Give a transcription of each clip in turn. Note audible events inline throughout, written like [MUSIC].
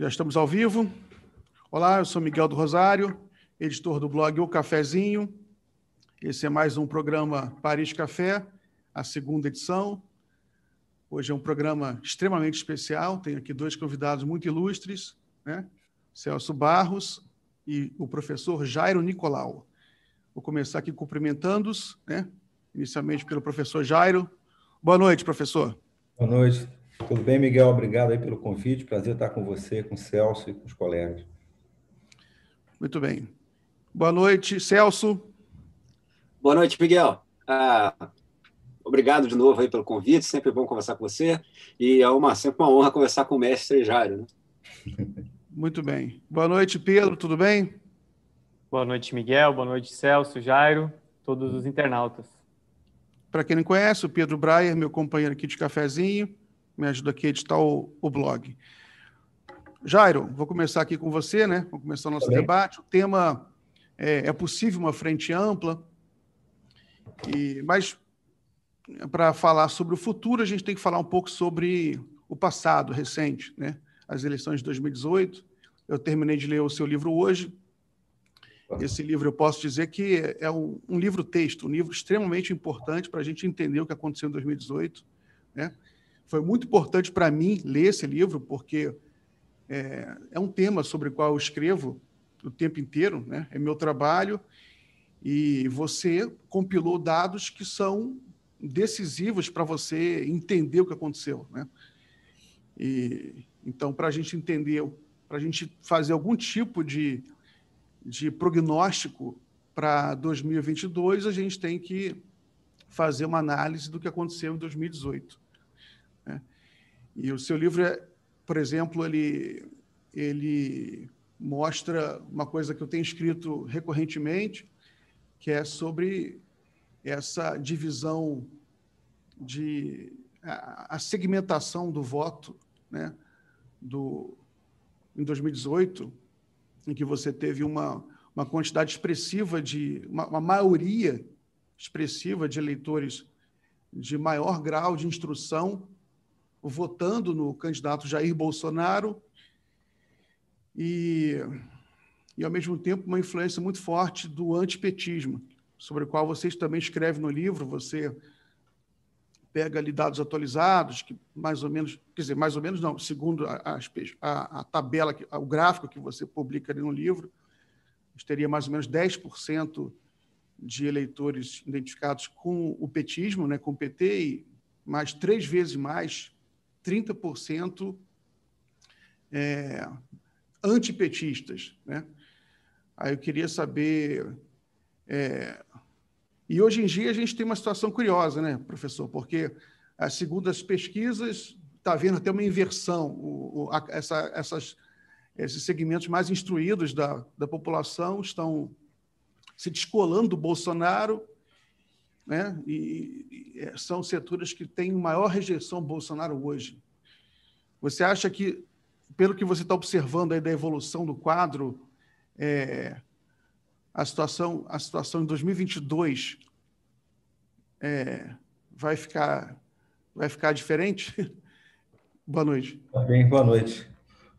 Já estamos ao vivo. Olá, eu sou Miguel do Rosário, editor do blog O Cafezinho. Esse é mais um programa Paris Café, a segunda edição. Hoje é um programa extremamente especial. Tenho aqui dois convidados muito ilustres, né? Celso Barros e o professor Jairo Nicolau. Vou começar aqui cumprimentando-os, né? inicialmente pelo professor Jairo. Boa noite, professor. Boa noite. Tudo bem, Miguel? Obrigado aí pelo convite. Prazer estar com você, com o Celso e com os colegas. Muito bem. Boa noite, Celso. Boa noite, Miguel. Ah, obrigado de novo aí pelo convite. Sempre bom conversar com você. E é uma, sempre uma honra conversar com o mestre Jairo. Né? [LAUGHS] Muito bem. Boa noite, Pedro. Tudo bem? Boa noite, Miguel. Boa noite, Celso, Jairo, todos os internautas. Para quem não conhece, o Pedro Breyer, meu companheiro aqui de cafezinho, me ajuda aqui a editar o, o blog. Jairo, vou começar aqui com você, né? Vamos começar o nosso tá debate. O tema é, é, possível uma frente ampla, e, mas para falar sobre o futuro, a gente tem que falar um pouco sobre o passado recente, né? As eleições de 2018. Eu terminei de ler o seu livro hoje. Esse livro eu posso dizer que é um, um livro-texto, um livro extremamente importante para a gente entender o que aconteceu em 2018, né? Foi muito importante para mim ler esse livro, porque é, é, um tema sobre o qual eu escrevo o tempo inteiro, né? é meu trabalho, e você compilou dados que são decisivos para você entender o que aconteceu. Né? E, então, para a gente entender, para a gente fazer algum tipo de, de prognóstico para 2022, a gente tem que fazer uma análise do que aconteceu em 2018. E o seu livro, é, por exemplo, ele, ele mostra uma coisa que eu tenho escrito recorrentemente, que é sobre essa divisão de a, segmentação do voto, né, do em 2018, em que você teve uma, uma quantidade expressiva de uma, uma maioria expressiva de eleitores de maior grau de instrução votando no candidato Jair Bolsonaro e, e ao mesmo tempo, uma influência muito forte do antipetismo, sobre o qual vocês também escrevem no livro. Você pega ali dados atualizados, que mais ou menos, quer dizer, mais ou menos não, segundo a, a, a tabela, o gráfico que você publica ali no livro, teria mais ou menos 10% de eleitores identificados com o petismo, né, com o PT, e mais três vezes mais 30% é, antipetistas. Né? Aí eu queria saber. É, e hoje em dia a gente tem uma situação curiosa, né, professor? Porque, segundo as pesquisas, está havendo até uma inversão. O, o, a, essa, essas, esses segmentos mais instruídos da, da população estão se descolando do Bolsonaro né? e, e é, são setores que têm maior rejeição ao Bolsonaro hoje. Você acha que, pelo que você está observando aí da evolução do quadro, é, a, situação, a situação em 2022 é, vai, ficar, vai ficar diferente? [LAUGHS] boa noite. Tá bem, boa noite.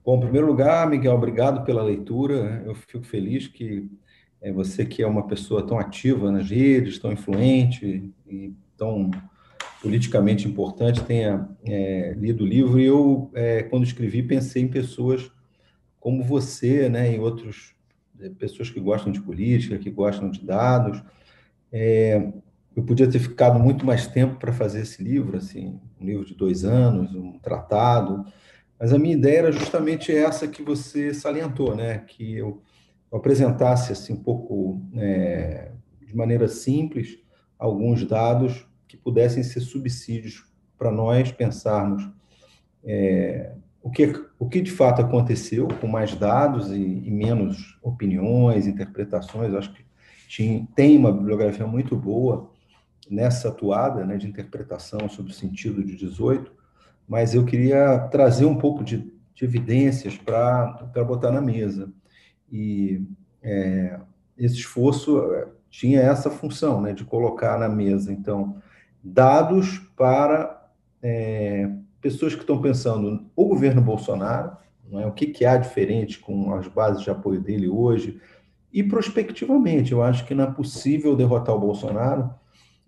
Bom, em primeiro lugar, Miguel, obrigado pela leitura. Eu fico feliz que é você que é uma pessoa tão ativa nas redes, tão influente e tão politicamente importante, tenha é, lido o livro. E eu, é, quando escrevi, pensei em pessoas como você, né, e outros é, pessoas que gostam de política, que gostam de dados. É, eu podia ter ficado muito mais tempo para fazer esse livro, assim, um livro de dois anos, um tratado. Mas a minha ideia era justamente essa que você salientou, né, que eu eu apresentasse assim um pouco é, de maneira simples alguns dados que pudessem ser subsídios para nós pensarmos é, o, que, o que de fato aconteceu com mais dados e, e menos opiniões, interpretações. Eu acho que tinha, tem uma bibliografia muito boa nessa atuada né, de interpretação sobre o sentido de 18, mas eu queria trazer um pouco de, de evidências para botar na mesa. E é, esse esforço é, tinha essa função, né, de colocar na mesa, então, dados para é, pessoas que estão pensando o governo Bolsonaro, é? O que, que há diferente com as bases de apoio dele hoje? E prospectivamente, eu acho que não é possível derrotar o Bolsonaro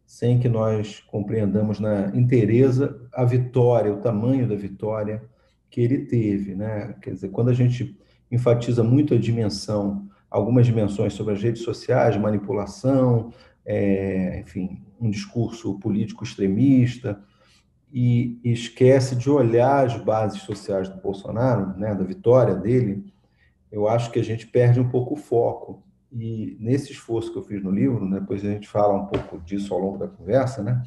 sem que nós compreendamos na inteireza a vitória, o tamanho da vitória que ele teve. Né? Quer dizer, quando a gente enfatiza muito a dimensão, algumas dimensões sobre as redes sociais, manipulação, é, enfim, um discurso político extremista, e esquece de olhar as bases sociais do Bolsonaro, né, da vitória dele, eu acho que a gente perde um pouco o foco. E nesse esforço que eu fiz no livro, né, depois a gente fala um pouco disso ao longo da conversa, né,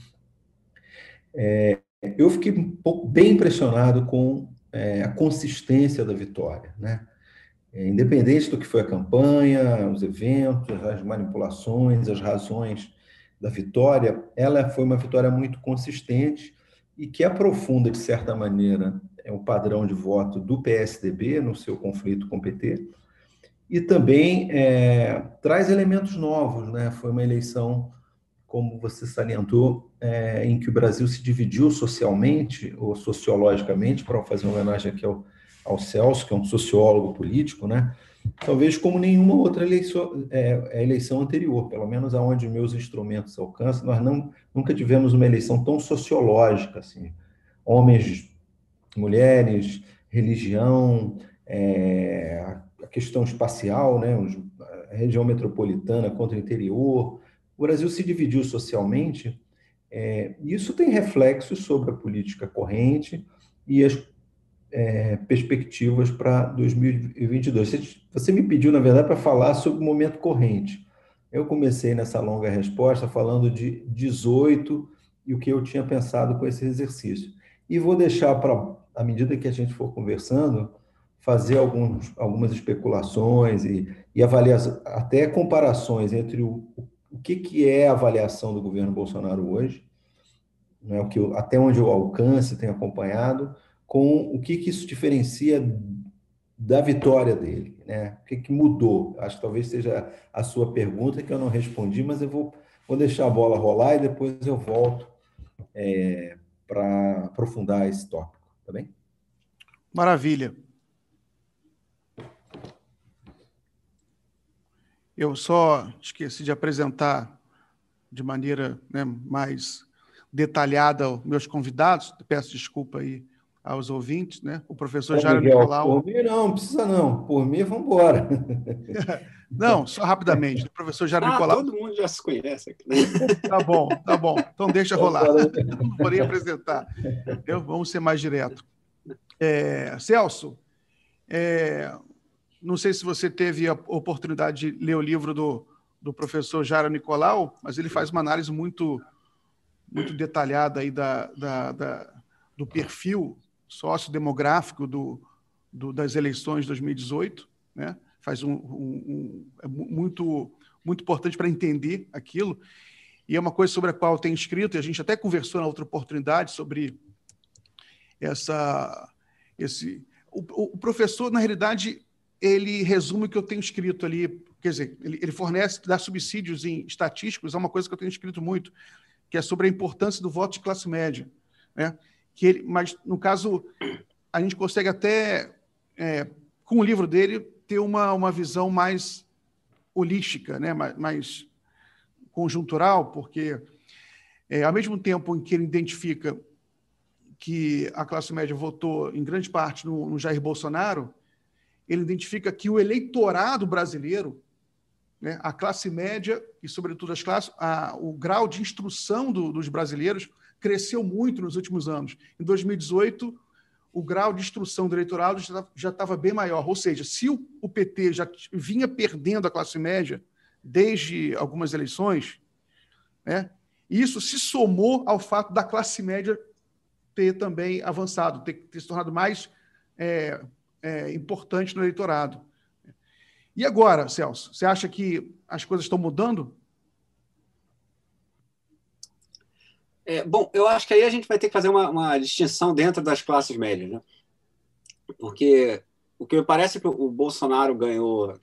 é, eu fiquei um pouco bem impressionado com é, a consistência da vitória, né? É, independente do que foi a campanha, os eventos, as manipulações, as razões da vitória, ela foi uma vitória muito consistente e que aprofunda, de certa maneira, é o padrão de voto do PSDB no seu conflito com o PT, e também é, traz elementos novos. Né? Foi uma eleição, como você salientou, é, em que o Brasil se dividiu socialmente ou sociologicamente, para fazer uma homenagem aqui ao, ao Celso, que é um sociólogo político, né? talvez como nenhuma outra eleição, é, eleição anterior, pelo menos aonde meus instrumentos alcançam, nós não, nunca tivemos uma eleição tão sociológica, assim, homens, mulheres, religião, é, a questão espacial, né, a região metropolitana contra o interior, o Brasil se dividiu socialmente, é, isso tem reflexos sobre a política corrente e as é, perspectivas para 2022. Você, me pediu, na verdade, para falar sobre o momento corrente. Eu comecei nessa longa resposta falando de 18 e o que eu tinha pensado com esse exercício. E vou deixar para, à medida que a gente for conversando, fazer alguns, algumas especulações e, e até comparações entre o, o que, que é a avaliação do governo Bolsonaro hoje, né, o que eu, até onde eu alcance, tenho acompanhado, com o que, que isso diferencia da vitória dele, né? O que, que mudou? Acho que talvez seja a sua pergunta que eu não respondi, mas eu vou, vou deixar a bola rolar e depois eu volto é, para aprofundar esse tópico, tá bem? Maravilha. Eu só esqueci de apresentar de maneira né, mais detalhada os meus convidados. Peço desculpa aí aos ouvintes, né? O professor Jairo Nicolau. Por mim não, não precisa não. Por mim, vamos embora. [LAUGHS] não, só rapidamente. O professor Jairo ah, Nicolau. Todo mundo já se conhece aqui. [LAUGHS] Tá bom, tá bom. Então deixa rolar. Não porém apresentar. Eu, vamos ser mais direto. É, Celso, é, não sei se você teve a oportunidade de ler o livro do, do professor Jairo Nicolau, mas ele faz uma análise muito, muito detalhada aí da, da, da do perfil sociodemográfico do, do, das eleições de 2018, né? faz um, um, um é muito muito importante para entender aquilo e é uma coisa sobre a qual eu tenho escrito e a gente até conversou na outra oportunidade sobre essa esse o, o professor na realidade ele resume o que eu tenho escrito ali quer dizer ele, ele fornece dá subsídios em estatísticos é uma coisa que eu tenho escrito muito que é sobre a importância do voto de classe média né que ele, mas no caso a gente consegue até é, com o livro dele ter uma, uma visão mais holística, né? mais, mais conjuntural, porque é, ao mesmo tempo em que ele identifica que a classe média votou em grande parte no, no Jair Bolsonaro, ele identifica que o eleitorado brasileiro, né, a classe média e, sobretudo, as classes, a, o grau de instrução do, dos brasileiros cresceu muito nos últimos anos. Em 2018, o grau de instrução do eleitorado já estava bem maior. Ou seja, se o, PT já vinha perdendo a classe média desde algumas eleições, né, isso se somou ao fato da classe média ter também avançado, ter, ter se tornado mais é, é, importante no eleitorado. E agora, Celso, você acha que as coisas estão mudando? É, bom, eu acho que aí a gente vai ter que fazer uma, uma distinção dentro das classes médias, né? Porque o que me parece que o Bolsonaro ganhou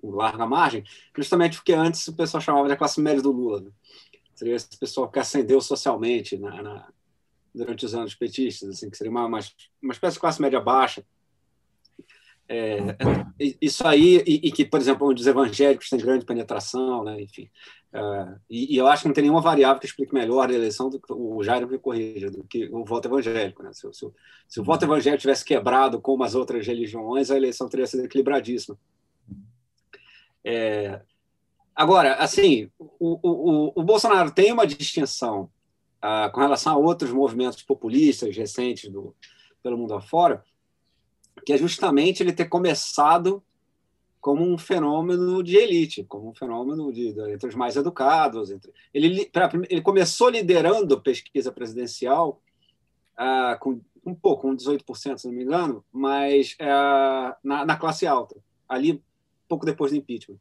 com larga margem, justamente porque antes o pessoal chamava de classe média do Lula. Né? Seria esse pessoal que ascendeu socialmente na, na, durante os anos petistas, assim, que seria uma, uma, uma espécie de classe média baixa. É, isso aí, e, e, que, por exemplo, onde os evangélicos têm grande penetração, né? enfim. Uh, e, e, eu acho que não tem nenhuma variável que explique melhor a eleição do que o Jairo me corrija, do que o voto evangélico. Né? Se, se, se, o voto evangélico tivesse quebrado como as outras religiões, a eleição teria sido equilibradíssima. É, agora, assim, o, o, o, Bolsonaro tem uma distinção uh, com relação a outros movimentos populistas recentes do, pelo mundo afora, que é justamente ele ter começado como um fenômeno de elite, como um fenômeno de, de entre os mais educados. Entre, ele, ele começou liderando pesquisa presidencial ah, com um pouco, com 18%, se não me engano, mas ah, na, na, classe alta, ali pouco depois do impeachment.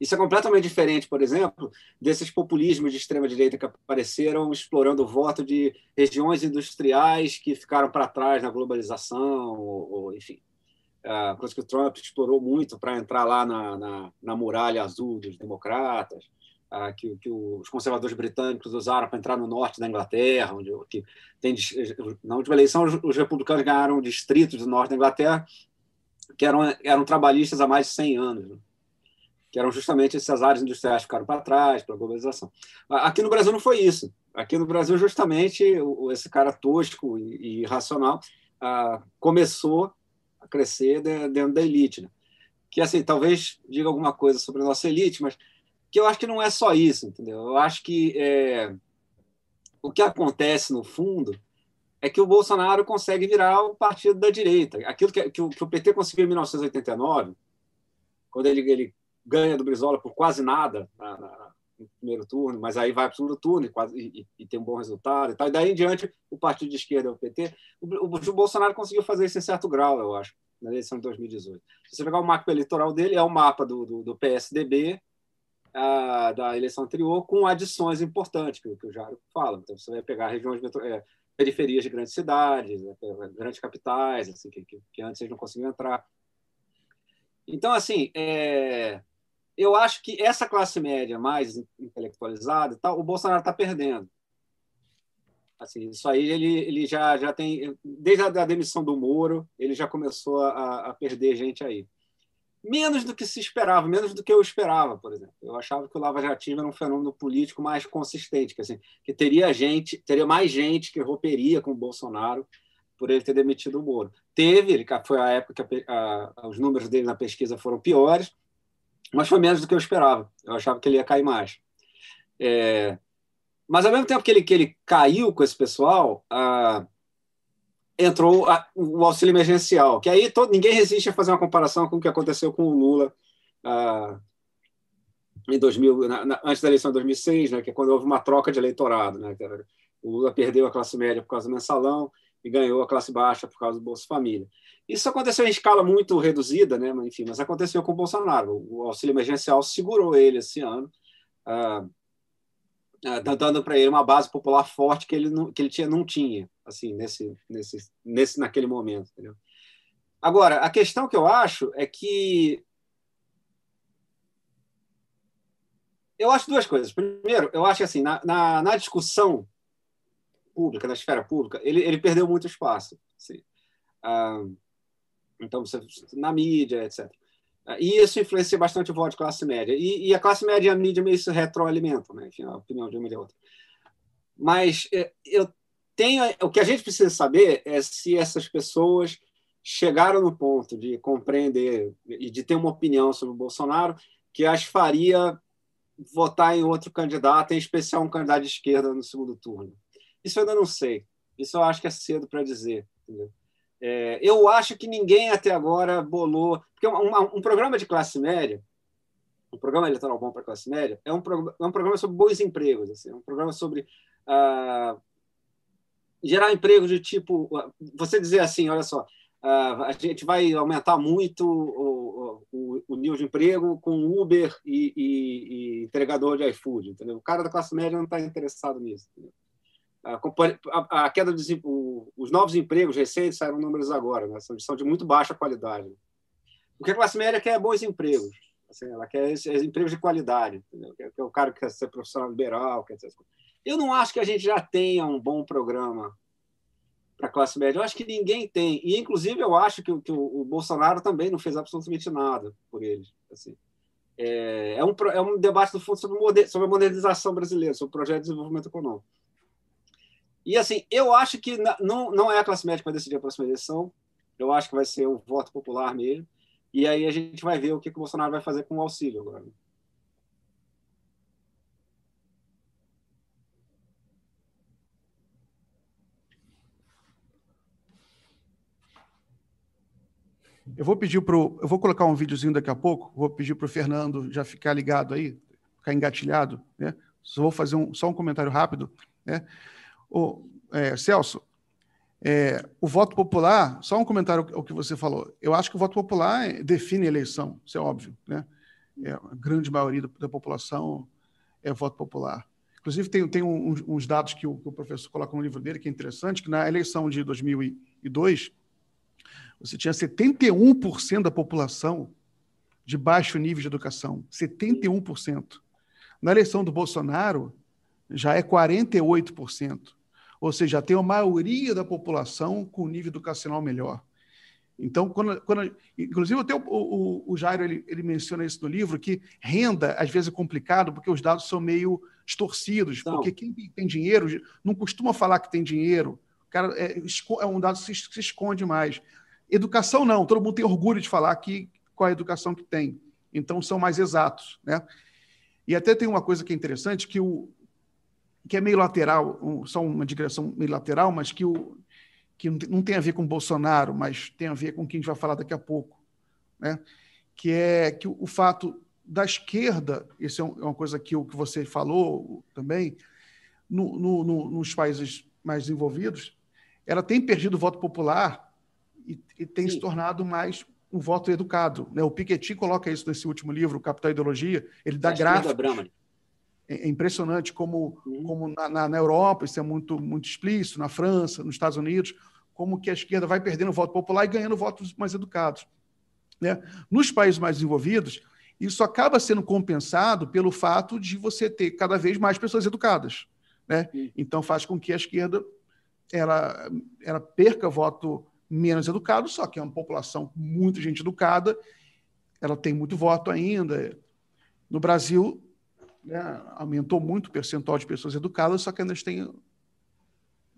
Isso é completamente diferente, por exemplo, desses populismos de extrema-direita que apareceram explorando o voto de regiões industriais que ficaram para trás na globalização, ou, ou enfim a coisa que o Trump explorou muito para entrar lá na, na, na, muralha azul dos democratas, que, que, os conservadores britânicos usaram para entrar no norte da Inglaterra, onde que tem, na última eleição os, os republicanos ganharam distritos do norte da Inglaterra que eram, eram trabalhistas há mais de 100 anos, né? Que eram justamente essas áreas industriais que ficaram para trás, para a globalização. Aqui no Brasil não foi isso. Aqui no Brasil, justamente, esse cara tosco e irracional começou a crescer dentro da elite. Né? Que, assim, talvez diga alguma coisa sobre a nossa elite, mas que eu acho que não é só isso, entendeu? Eu acho que é, o que acontece, no fundo, é que o Bolsonaro consegue virar o partido da direita. Aquilo que, que, o, que o, PT conseguiu em 1989, quando ele, ele ganha do Brizola por quase nada na, na, no primeiro turno, mas aí vai para o segundo turno e, quase, e, e, tem um bom resultado e tal. E daí em diante, o partido de esquerda, o PT, o, o, o Bolsonaro conseguiu fazer isso em certo grau, eu acho, na eleição de 2018. Se você pegar o mapa eleitoral dele, é o mapa do, do, do PSDB a, da eleição anterior, com adições importantes, que, que o Jairo fala. Então, você vai pegar regiões, é, periferias de grandes cidades, né, grandes capitais, assim, que, que, que antes eles não conseguiam entrar. Então, assim, é, eu acho que essa classe média mais intelectualizada, tal, o Bolsonaro está perdendo. Assim, isso aí ele, ele já, já tem, desde a demissão do Moro, ele já começou a, a perder gente aí. Menos do que se esperava, menos do que eu esperava, por exemplo. Eu achava que o Lava Jatinho era um fenômeno político mais consistente, que, assim, que teria gente, teria mais gente que romperia com o Bolsonaro por ele ter demitido o Moro. Teve, foi a época que a, a, os números dele na pesquisa foram piores, mas foi menos do que eu esperava. Eu achava que ele ia cair mais. É, mas ao mesmo tempo que ele, que ele caiu com esse pessoal, ah, entrou a, o auxílio emergencial, que aí todo, ninguém resiste a fazer uma comparação com o que aconteceu com o Lula ah, em 2000, na, na, antes da eleição de 2006, né, que é quando houve uma troca de eleitorado. Né, o Lula perdeu a classe média por causa do mensalão e ganhou a classe baixa por causa do Bolsa Família. Isso aconteceu em escala muito reduzida, né? Enfim, mas aconteceu com o Bolsonaro. O auxílio emergencial segurou ele esse ano, ah, ah, dando para ele uma base popular forte que ele não, que ele tinha, não tinha, assim, nesse, nesse, nesse, naquele momento. Entendeu? Agora, a questão que eu acho é que eu acho duas coisas. Primeiro, eu acho assim, na, na, na discussão pública, na esfera pública, ele, ele perdeu muito espaço. Assim. Ah, então, você, na mídia, etc. E isso influencia bastante o voto de classe média. E, e a classe média e a mídia meio se retroalimentam, né? Enfim, a opinião de uma e de outra. Mas é, eu tenho. O que a gente precisa saber é se essas pessoas chegaram no ponto de compreender e de ter uma opinião sobre o Bolsonaro que as faria votar em outro candidato, em especial um candidato de esquerda no segundo turno. Isso eu ainda não sei. Isso eu acho que é cedo para dizer. É, eu acho que ninguém até agora bolou. Porque um, um, programa de classe média, um programa eleitoral bom para classe média, é um, é um programa sobre bons empregos. Assim, é um programa sobre ah, gerar emprego de tipo. Você dizer assim: olha só, ah, a gente vai aumentar muito o, o, o, nível de emprego com Uber e, e, e entregador de iFood. Entendeu? O cara da classe média não está interessado nisso. Entendeu? A, a queda dos os novos empregos recentes saíram números agora, né? são, são de muito baixa qualidade. Porque a classe média quer bons empregos, assim, ela quer empregos de qualidade, entendeu? Que, é, que é o cara que quer ser profissional liberal, quer ser... Eu não acho que a gente já tenha um bom programa para a classe média. Eu acho que ninguém tem. E, inclusive, eu acho que, que o, o, Bolsonaro também não fez absolutamente nada por eles. Assim. É, é, um, é um debate, do fundo, sobre, sobre a modernização brasileira, sobre o projeto de desenvolvimento econômico. E, assim, eu acho que não, não é a classe média que vai decidir a próxima eleição. Eu acho que vai ser o voto popular mesmo. E aí a gente vai ver o que, que o Bolsonaro vai fazer com o auxílio agora. Eu vou pedir para eu vou colocar um videozinho daqui a pouco. Vou pedir para o Fernando já ficar ligado aí, ficar engatilhado, né? Só vou fazer um, só um comentário rápido, né? O é, Celso, é, o voto popular, só um comentário ao que você falou. Eu acho que o voto popular define a eleição, isso é óbvio, né? É, a grande maioria da, população é voto popular. Inclusive, tem, tem uns, uns dados que o, que o, professor coloca no livro dele, que é interessante, que na eleição de 2002, você tinha 71% da população de baixo nível de educação. 71%. Na eleição do Bolsonaro, já é 48%. Ou seja, tem a maioria da população com nível educacional melhor. Então, quando, quando inclusive até o, o, o Jairo ele, ele, menciona isso no livro que renda às vezes é complicado porque os dados são meio distorcidos, não. porque quem tem dinheiro não costuma falar que tem dinheiro. O cara é, é um dado que se, se esconde mais. Educação não, todo mundo tem orgulho de falar que qual é a educação que tem. Então são mais exatos, né? E até tem uma coisa que é interessante que o que é meio lateral, um, só uma digressão meio lateral, mas que o que não tem a ver com Bolsonaro, mas tem a ver com quem a gente vai falar daqui a pouco, né? Que é que o, o fato da esquerda, isso é, um, é uma coisa que o que você falou também, no, no, no, nos países mais desenvolvidos, ela tem perdido o voto popular e, e tem Sim. se tornado mais um voto educado. Né? O Piketty coloca isso nesse último livro, Capital e Ideologia. Ele dá gráficos. É, é impressionante como, uhum. como na, na, Europa isso é muito, muito explícito, na França, nos Estados Unidos, como que a esquerda vai perdendo voto popular e ganhando votos mais educados. Né? Nos países mais desenvolvidos, isso acaba sendo compensado pelo fato de você ter cada vez mais pessoas educadas. Né? Então faz com que a esquerda ela, ela perca voto menos educados, só que é uma população muita gente educada, ela tem muito voto ainda. No Brasil, né, aumentou muito o percentual de pessoas educadas, só que ainda tem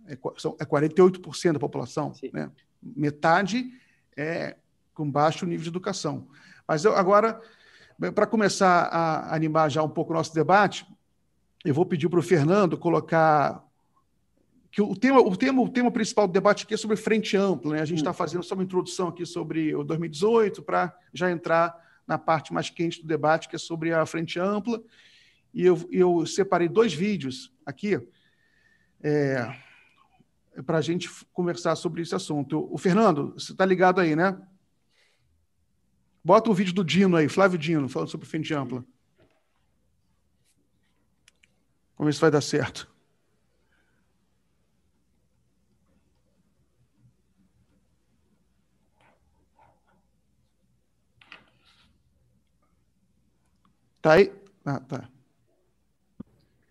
é, são, é 48% da população. Né? Metade é com baixo nível de educação. Mas eu, agora, para começar a animar já um pouco o nosso debate, eu vou pedir para o Fernando colocar que o tema, o tema, o tema principal do debate aqui é sobre frente ampla. Né? A gente está fazendo só uma introdução aqui sobre o 2018 para já entrar na parte mais quente do debate, que é sobre a frente ampla. E eu, eu separei dois vídeos aqui é, para a gente conversar sobre esse assunto. O Fernando, você está ligado aí, né? Bota o vídeo do Dino aí, Flávio Dino, falando sobre frente ampla. Vamos ver se vai dar certo. Tá aí? Ah, tá.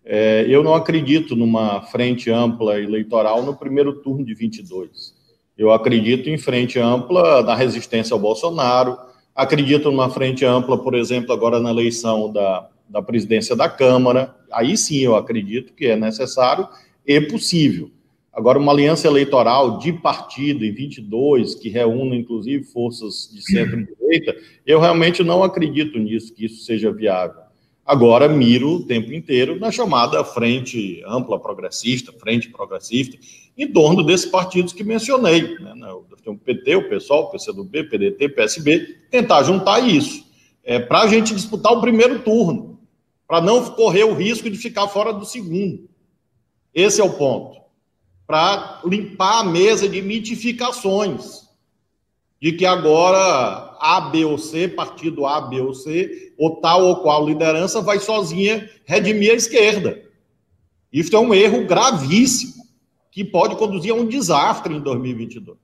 É, eu não acredito numa frente ampla eleitoral no primeiro turno de 22. Eu acredito em frente ampla na resistência ao Bolsonaro, acredito numa frente ampla, por exemplo, agora na eleição da, da presidência da Câmara. Aí sim eu acredito que é necessário e possível. Agora, uma aliança eleitoral de partido em 22, que reúna inclusive forças de centro-direita, eu realmente não acredito nisso, que isso seja viável. Agora, miro o tempo inteiro na chamada frente ampla progressista, frente progressista, em torno desses partidos que mencionei. Né? Tem o PT, o PSOL, o PCdoB, PDT, PSB, tentar juntar isso. É, para a gente disputar o primeiro turno, para não correr o risco de ficar fora do segundo. Esse é o ponto para limpar a mesa de mitificações de que agora A, B ou C, partido A, B ou C, ou tal ou qual liderança vai sozinha redimir a esquerda. Isso é um erro gravíssimo que pode conduzir a um desastre em 2022.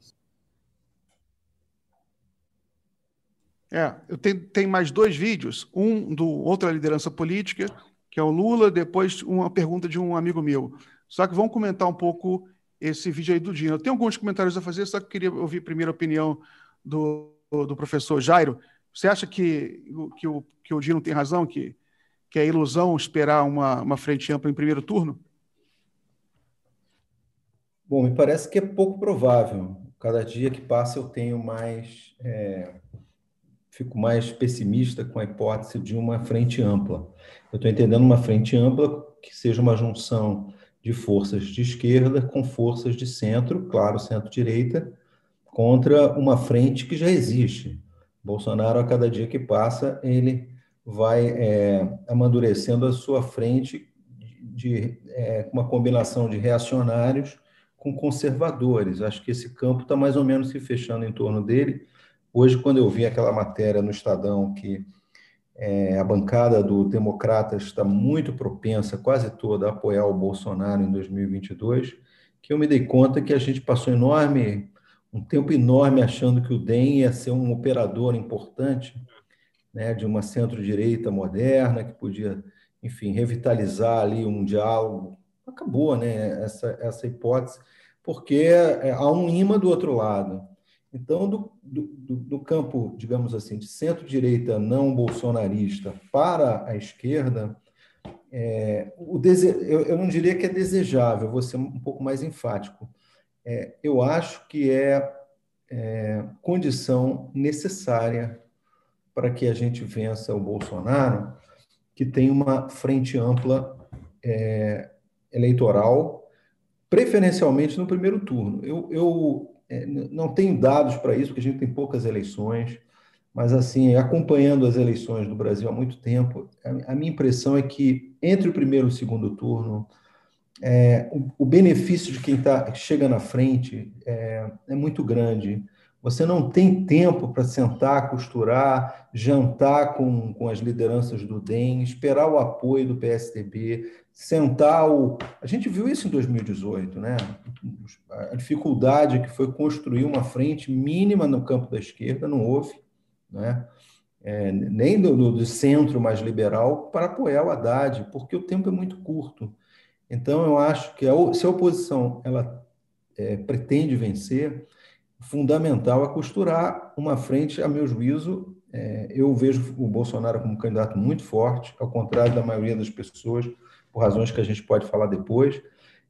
É, eu tenho, tenho mais dois vídeos, um do outra liderança política, que é o Lula, depois uma pergunta de um amigo meu. Só que vamos comentar um pouco esse vídeo aí do Dino. Eu tenho alguns comentários a fazer, só que queria ouvir primeiro a opinião do, do professor Jairo. Você acha que, que, o, que o Dino tem razão, que, que é ilusão esperar uma, uma frente ampla em primeiro turno? Bom, me parece que é pouco provável. Cada dia que passa eu tenho mais. É, fico mais pessimista com a hipótese de uma frente ampla. Eu estou entendendo uma frente ampla que seja uma junção de forças de esquerda com forças de centro, claro, centro-direita, contra uma frente que já existe. Bolsonaro, a cada dia que passa, ele vai é, amadurecendo a sua frente de, é, uma combinação de reacionários com conservadores. Acho que esse campo está mais ou menos se fechando em torno dele. Hoje, quando eu vi aquela matéria no Estadão que é, a bancada do Democratas está muito propensa, quase toda, a apoiar o Bolsonaro em 2022, que eu me dei conta que a gente passou enorme, um tempo enorme achando que o DEM ia ser um operador importante né, de uma centro-direita moderna, que podia, enfim, revitalizar ali um diálogo. Acabou né, essa, essa hipótese, porque é, há um imã do outro lado. Então, do, do, do campo, digamos assim, de centro-direita não bolsonarista para a esquerda, é, o dese... eu, eu, não diria que é desejável, vou ser um pouco mais enfático. É, eu acho que é, é, condição necessária para que a gente vença o Bolsonaro, que tem uma frente ampla é, eleitoral, preferencialmente no primeiro turno. Eu, eu é, não tenho dados para isso, porque a gente tem poucas eleições, mas assim, acompanhando as eleições do Brasil há muito tempo, a, minha impressão é que entre o primeiro e o segundo turno, é, o, o, benefício de quem tá, chega na frente é, é muito grande. Você não tem tempo para sentar, costurar, jantar com, com as lideranças do DEM, esperar o apoio do PSDB, sentar o. A gente viu isso em 2018, né? A dificuldade que foi construir uma frente mínima no campo da esquerda, não houve, né? É, nem do, do, centro mais liberal para apoiar o Haddad, porque o tempo é muito curto. Então, eu acho que a, se a oposição ela é, pretende vencer, fundamental é costurar uma frente, a meu juízo, é, eu vejo o Bolsonaro como um candidato muito forte, ao contrário da maioria das pessoas, por razões que a gente pode falar depois,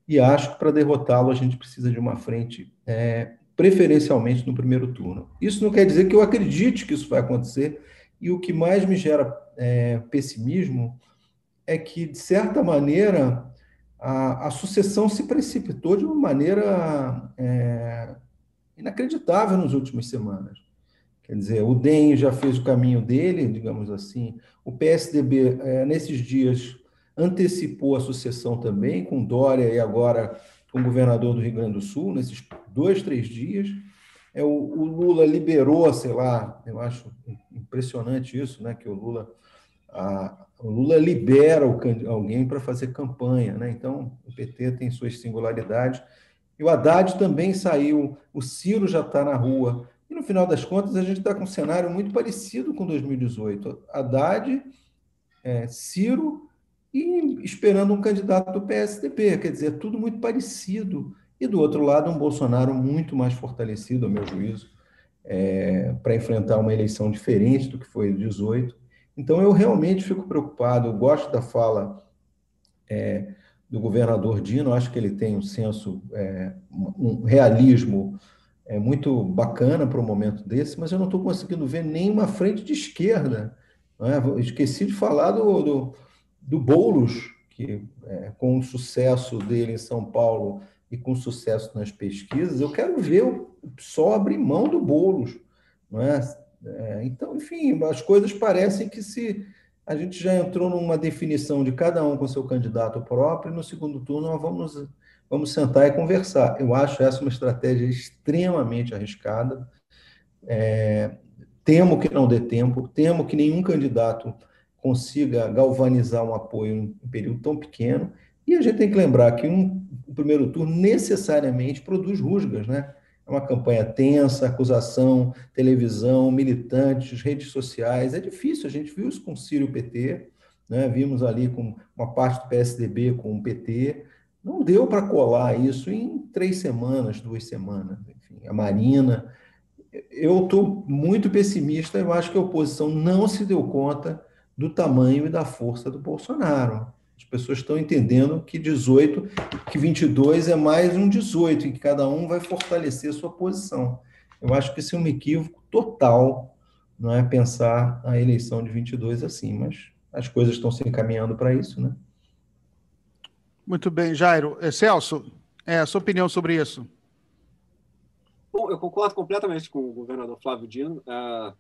e acho que para derrotá-lo a gente precisa de uma frente, é, preferencialmente no primeiro turno. Isso não quer dizer que eu acredite que isso vai acontecer, e o que mais me gera é, pessimismo é que, de certa maneira, a, a, sucessão se precipitou de uma maneira é, inacreditável nas últimas semanas. Quer dizer, o DEM já fez o caminho dele, digamos assim, o PSDB, é, nesses dias, antecipou a sucessão também, com Dória e agora com o governador do Rio Grande do Sul, nesses dois, três dias. É, o, o Lula liberou, sei lá, eu acho impressionante isso, né, que o Lula, a, o Lula libera o, alguém para fazer campanha, né? Então, o PT tem suas singularidades. E o Haddad também saiu, o Ciro já está na rua. E no final das contas, a gente está com um cenário muito parecido com 2018. Haddad, é, Ciro e esperando um candidato do PSDB, quer dizer, tudo muito parecido. E do outro lado, um Bolsonaro muito mais fortalecido, a meu juízo, é, para enfrentar uma eleição diferente do que foi 18. Então, eu realmente fico preocupado. Eu gosto da fala é, do governador Dino, acho que ele tem um senso, é, um realismo é, muito bacana para um momento desse, mas eu não estou conseguindo ver nenhuma frente de esquerda. É? Esqueci de falar do, do do Boulos, que é, com o sucesso dele em São Paulo e com sucesso nas pesquisas, eu quero ver o PSOL abrir mão do Boulos. Não é? É? então, enfim, as coisas parecem que se a gente já entrou numa definição de cada um com seu candidato próprio, e no segundo turno nós vamos, vamos sentar e conversar. Eu acho essa uma estratégia extremamente arriscada. É, temo que não dê tempo, temo que nenhum candidato consiga galvanizar um apoio em um período tão pequeno. E a gente tem que lembrar que um, o primeiro turno necessariamente produz rusgas, né? É uma campanha tensa, acusação, televisão, militantes, redes sociais. É difícil, a gente viu isso com o Ciro PT, né? vimos ali com uma parte do PSDB com o PT. Não deu para colar isso em três semanas, duas semanas. Enfim, a Marina. Eu estou muito pessimista. Eu acho que a oposição não se deu conta do tamanho e da força do Bolsonaro. As pessoas estão entendendo que 18, que 22 é mais um 18, e que cada um vai fortalecer sua posição. Eu acho que isso é um equívoco total, não é pensar a eleição de 22 assim, mas as coisas estão se encaminhando para isso, né? Muito bem, Jairo. É, Celso, é, a sua opinião sobre isso? Bom, eu concordo completamente com o governador Flávio Dino. Uh,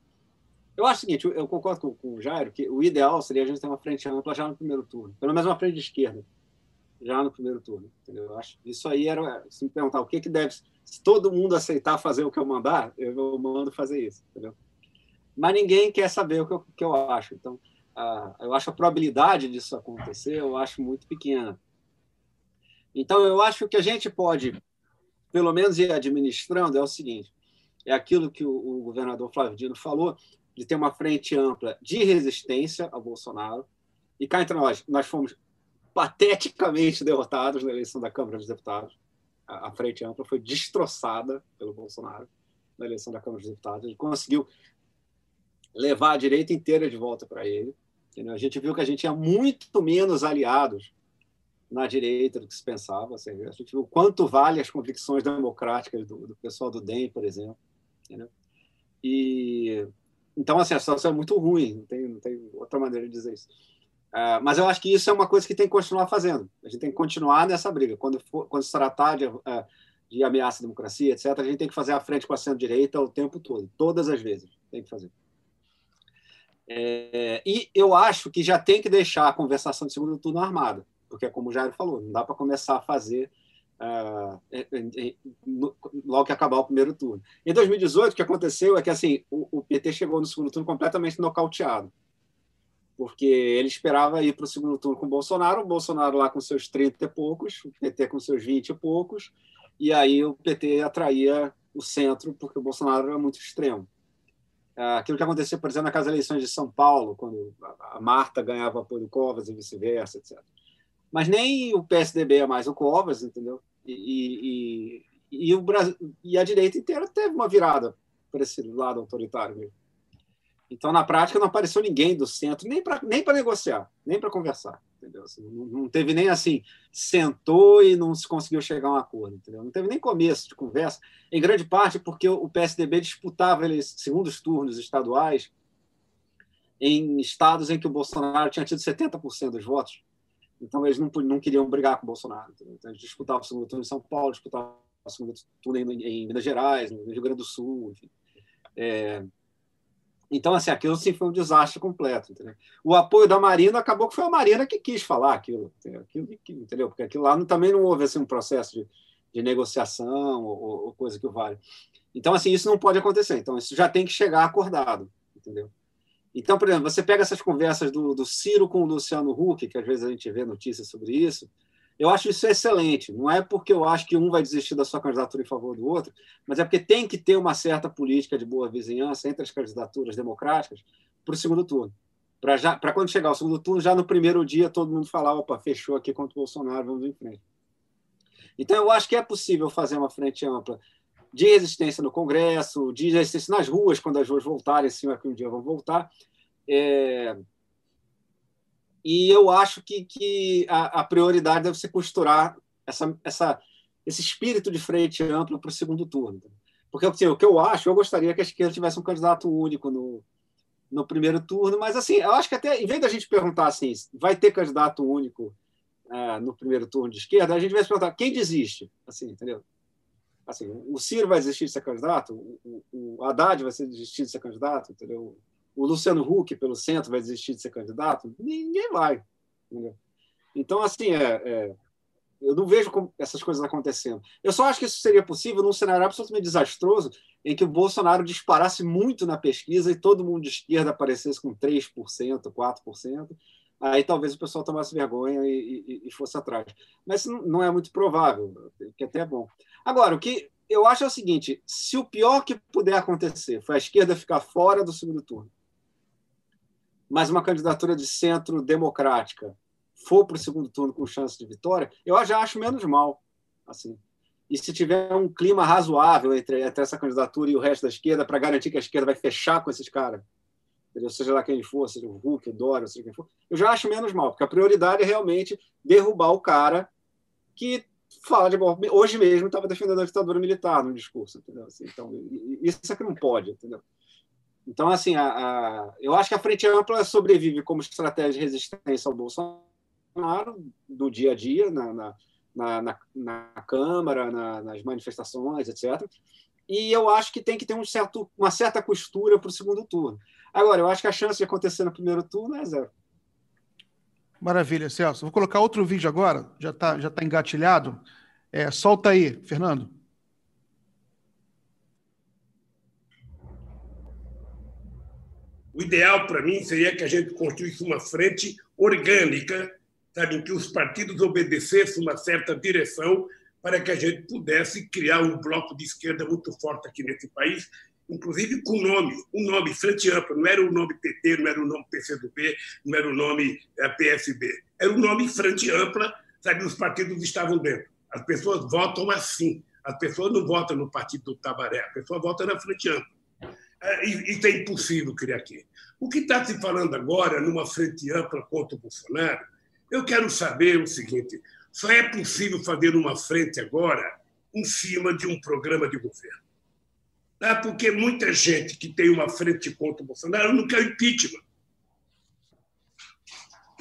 eu acho o seguinte, eu concordo com, com, o Jairo que o ideal seria a gente ter uma frente ampla já no primeiro turno, pelo menos uma frente esquerda, já no primeiro turno. Entendeu? Eu acho isso aí era, se me perguntar o que, que deve, se todo mundo aceitar fazer o que eu mandar, eu mando fazer isso, entendeu? Mas ninguém quer saber o que eu, que eu acho. Então, uh, eu acho a probabilidade disso acontecer, eu acho muito pequena. Então, eu acho que a gente pode, pelo menos, ir administrando é o seguinte: é aquilo que o, o governador Flávio Dino falou, de ter uma frente ampla de resistência ao Bolsonaro. E cá entre nós, nós fomos pateticamente derrotados na eleição da Câmara dos Deputados. A, a frente ampla foi destroçada pelo Bolsonaro na eleição da Câmara dos Deputados. Ele conseguiu levar a direita inteira de volta para ele. Entendeu? A gente viu que a gente tinha muito menos aliados na direita do que se pensava. Assim, a gente viu quanto vale as convicções democráticas do, do pessoal do DEM, por exemplo. Entendeu? E então, assim, a situação é muito ruim, não tem, não tem outra maneira de dizer isso. Uh, mas eu acho que isso é uma coisa que tem que continuar fazendo. A gente tem que continuar nessa briga. Quando, for, quando se tratar de, uh, de ameaça à democracia, etc., a gente tem que fazer a frente com a centro-direita o tempo todo, todas as vezes. Tem que fazer. É, e eu acho que já tem que deixar a conversação de segundo turno armada porque, como o Jairo falou, não dá para começar a fazer uh, logo que acabar o primeiro turno. Em 2018, o que aconteceu é que assim o, o PT chegou no segundo turno completamente nocauteado, porque ele esperava ir para o segundo turno com o Bolsonaro, o Bolsonaro lá com seus 30 e poucos, o PT com seus 20 e poucos, e aí o PT atraía o centro, porque o Bolsonaro era muito extremo. Ah, aquilo que aconteceu, por exemplo, nas eleições de São Paulo, quando a Marta ganhava apoio do Covas e vice-versa, etc. Mas nem o PSDB é mais o Covas, entendeu? E, e, e, o Brasil, e a direita inteira teve uma virada para esse lado autoritário mesmo. Então, na prática, não apareceu ninguém do centro, nem para nem negociar, nem para conversar. Entendeu? Assim, não, não, teve nem assim, sentou e não se conseguiu chegar a um acordo. Entendeu? Não teve nem começo de conversa, em grande parte porque o PSDB disputava eles, segundos turnos estaduais em estados em que o Bolsonaro tinha tido 70% dos votos. Então, eles não, não queriam brigar com o Bolsonaro. Então, eles disputavam o segundo turno em São Paulo, disputavam o segundo turno em, em Minas Gerais, no Rio Grande do Sul, enfim. É, então, assim, aquilo sim foi um desastre completo. Entendeu? O apoio da Marina acabou que foi a Marina que quis falar aquilo, aquilo entendeu? Porque aquilo lá também não houve assim, um processo de, de negociação ou, ou, coisa que o vale. Então, assim, isso não pode acontecer. Então, isso já tem que chegar acordado, entendeu? Então, por exemplo, você pega essas conversas do, do Ciro com o Luciano Huck, que às vezes a gente vê notícias sobre isso, eu acho isso excelente. Não é porque eu acho que um vai desistir da sua candidatura em favor do outro, mas é porque tem que ter uma certa política de boa vizinhança entre as candidaturas democráticas para o segundo turno. Para quando chegar o segundo turno, já no primeiro dia todo mundo falar: opa, fechou aqui contra o Bolsonaro, vamos em frente. Então, eu acho que é possível fazer uma frente ampla de resistência no Congresso, de resistência nas ruas, quando as ruas voltarem, sim, que um dia vão voltar. É... E eu acho que, que a, a, prioridade deve ser costurar essa, essa, esse espírito de frente ampla para o segundo turno. Porque assim, o que eu acho, eu gostaria que a esquerda tivesse um candidato único no, no primeiro turno, mas assim, eu acho que até, em vez da gente perguntar assim, vai ter candidato único uh, no primeiro turno de esquerda, a gente vai se perguntar quem desiste, assim, entendeu? Assim, o Ciro vai desistir de ser candidato, o, o Haddad vai desistir de ser candidato, entendeu? O Luciano Huck, pelo centro, vai desistir de ser candidato? Ninguém vai. Entendeu? Então, assim, é, é, eu não vejo essas coisas acontecendo. Eu só acho que isso seria possível num cenário absolutamente desastroso, em que o Bolsonaro disparasse muito na pesquisa e todo mundo de esquerda aparecesse com 3%, 4%. Aí talvez o pessoal tomasse vergonha e, e, e fosse atrás. Mas não é muito provável, que até é bom. Agora, o que eu acho é o seguinte: se o pior que puder acontecer foi a esquerda ficar fora do segundo turno, mas uma candidatura de centro democrática for para o segundo turno com chance de vitória, eu já acho menos mal. Assim. E se tiver um clima razoável entre, entre essa candidatura e o resto da esquerda, para garantir que a esquerda vai fechar com esses caras, seja lá quem for, seja o Hulk, o Dória, seja quem for, eu já acho menos mal, porque a prioridade é realmente derrubar o cara que fala de hoje mesmo estava defendendo a ditadura militar no discurso, entendeu? Assim, então, isso é que não pode, entendeu? Então, assim, a, a, eu acho que a Frente Ampla sobrevive como estratégia de resistência ao Bolsonaro do dia a dia, na, na, na, na, na Câmara, na, nas manifestações, etc. E eu acho que tem que ter um certo, uma certa costura para o segundo turno. Agora, eu acho que a chance de acontecer no primeiro turno é zero. Maravilha, Celso. Vou colocar outro vídeo agora, já está já tá engatilhado. É, solta aí, Fernando. O ideal para mim seria que a gente construísse uma frente orgânica, sabe, em que os partidos obedecessem uma certa direção para que a gente pudesse criar um bloco de esquerda muito forte aqui nesse país inclusive com nome, um nome, Frente Ampla, não era o nome PT, não era o nome PCdoB, não era o nome é, PSB, era o nome Frente Ampla, sabe, os partidos estavam dentro. As pessoas votam assim, as pessoas não votam no partido do Tabaré, a pessoa vota na Frente Ampla. É, isso é impossível criar aqui. O que está se falando agora numa frente ampla contra o Bolsonaro, eu quero saber o seguinte: só é possível fazer uma frente agora em cima de um programa de governo né? porque muita gente que tem uma frente contra o Bolsonaro não quer impeachment.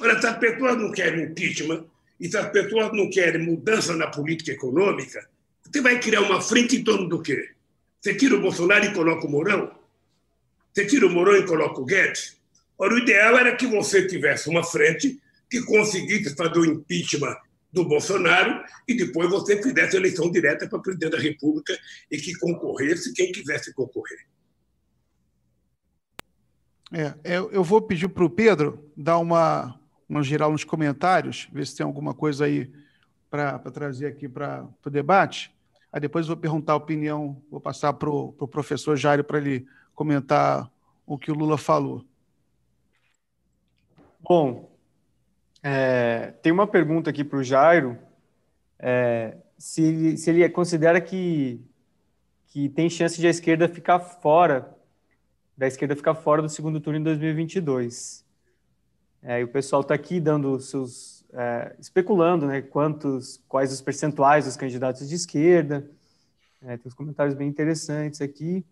Ora, se as pessoas não querem impeachment e se as pessoas não querem mudança na política econômica, você vai criar uma frente em torno do quê? Você tira o Bolsonaro e coloca o Mourão? Você tira o Mourão e coloca o Guedes? Ora, o ideal era que você tivesse uma frente que conseguisse fazer o impeachment do Bolsonaro e depois você fizesse eleição direta para presidente da República e que concorresse quem quisesse concorrer. É, eu vou pedir para o Pedro dar uma, uma geral nos comentários, ver se tem alguma coisa aí para trazer aqui para o debate. Aí depois eu vou perguntar a opinião, vou passar para o pro professor Jairo para ele comentar o que o Lula falou. Bom, é, tem uma pergunta aqui para o Jairo, é, se, se ele considera que, que tem chance de a esquerda ficar fora, da esquerda ficar fora do segundo turno em 2022. É, e o pessoal está aqui dando seus, é, especulando, né, quantos, quais os percentuais dos candidatos de esquerda. É, tem uns comentários bem interessantes aqui.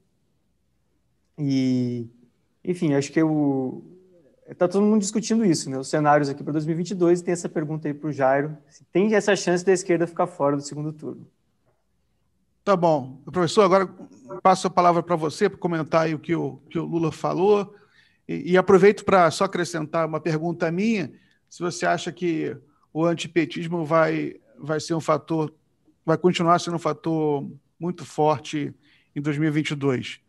E, enfim, acho que o, Está todo mundo discutindo isso, né? Os cenários aqui para 2022 e tem essa pergunta aí para o Jairo: se tem essa chance da esquerda ficar fora do segundo turno? Tá bom. Professor, agora passo a palavra para você para comentar aí o que o, que o Lula falou. E, e aproveito para só acrescentar uma pergunta minha: se você acha que o antipetismo vai, vai ser um fator, vai continuar sendo um fator muito forte em 2022.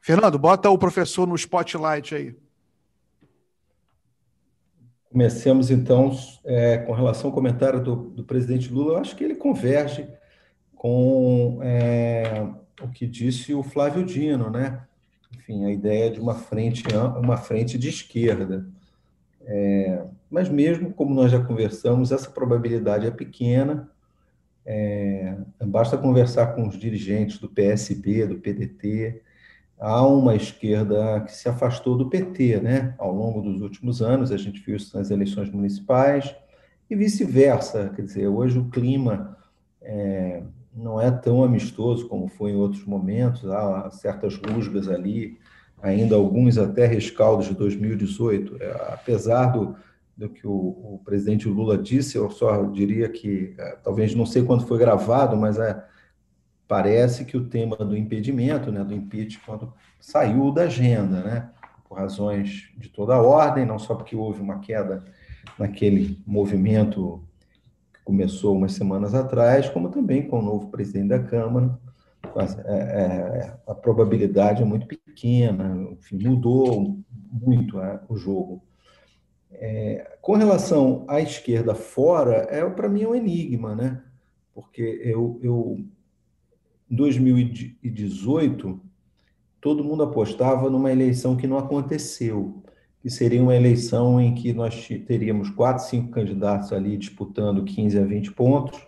Fernando, bota o professor no spotlight aí. Comecemos, então, é, com relação ao comentário do, do, presidente Lula. Eu acho que ele converge com é, o que disse o Flávio Dino, né? Enfim, a ideia de uma frente, uma frente de esquerda. É, mas mesmo como nós já conversamos, essa probabilidade é pequena. É, basta conversar com os dirigentes do PSB, do PDT, há uma esquerda que se afastou do PT, né? Ao longo dos últimos anos, a gente viu isso nas eleições municipais e vice-versa. Quer dizer, hoje o clima é, não é tão amistoso como foi em outros momentos. Há certas rusgas ali, ainda alguns até rescaldos de 2018. É, apesar do, do que o, o, presidente Lula disse, eu só diria que, é, talvez não sei quando foi gravado, mas é parece que o tema do impedimento, né, do impeachment, saiu da agenda, né, por razões de toda a ordem, não só porque houve uma queda naquele movimento que começou umas semanas atrás, como também com o novo presidente da Câmara, é, é, a probabilidade é muito pequena, enfim, mudou muito é, o jogo. É, com relação à esquerda fora, é para mim é um enigma, né? Porque eu, eu 2018, todo mundo apostava numa eleição que não aconteceu, que seria uma eleição em que nós teríamos quatro, cinco candidatos ali disputando 15 a 20 pontos,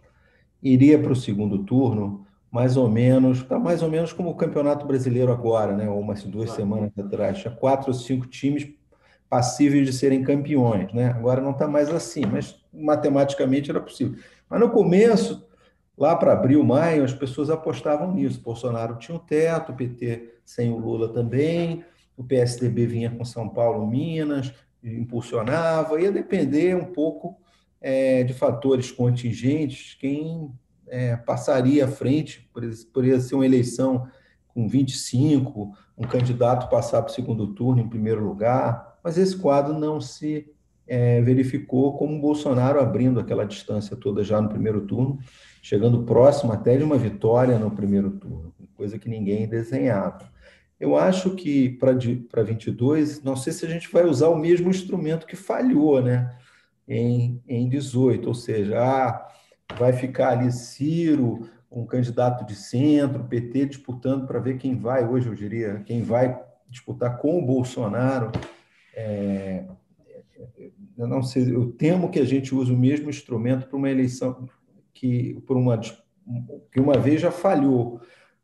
iria para o segundo turno mais ou menos, está mais ou menos como o Campeonato Brasileiro agora, né? Ou umas duas semanas atrás, tinha quatro ou cinco times passíveis de serem campeões, né? Agora não está mais assim, mas matematicamente era possível. Mas no começo, lá para abril, maio, as pessoas apostavam nisso. Bolsonaro tinha um teto, o PT sem o Lula também, o PSDB vinha com São Paulo, Minas, impulsionava, ia depender um pouco é, de fatores contingentes, quem é, passaria à frente, poderia ser uma eleição com 25, um candidato passar para o segundo turno em primeiro lugar, mas esse quadro não se é, verificou como Bolsonaro abrindo aquela distância toda já no primeiro turno, chegando próximo até de uma vitória no primeiro turno, coisa que ninguém desenhava. Eu acho que para 22, não sei se a gente vai usar o mesmo instrumento que falhou né, em, em 18, ou seja, ah, vai ficar ali Ciro, um candidato de centro, PT disputando para ver quem vai, hoje eu diria, quem vai disputar com o Bolsonaro. É, eu não sei, eu temo que a gente use o mesmo instrumento para uma eleição que por uma que uma vez já falhou.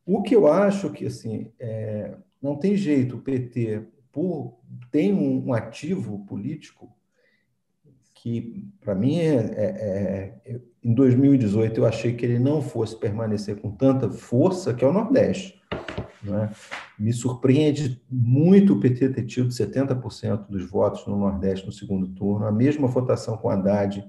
O que eu acho que assim é, não tem jeito, o PT por, tem um, um ativo político que para mim é, é, é, em 2018 eu achei que ele não fosse permanecer com tanta força que é o Nordeste. Né? Me surpreende muito o PT ter tido 70% dos votos no Nordeste no segundo turno, a mesma votação com Haddad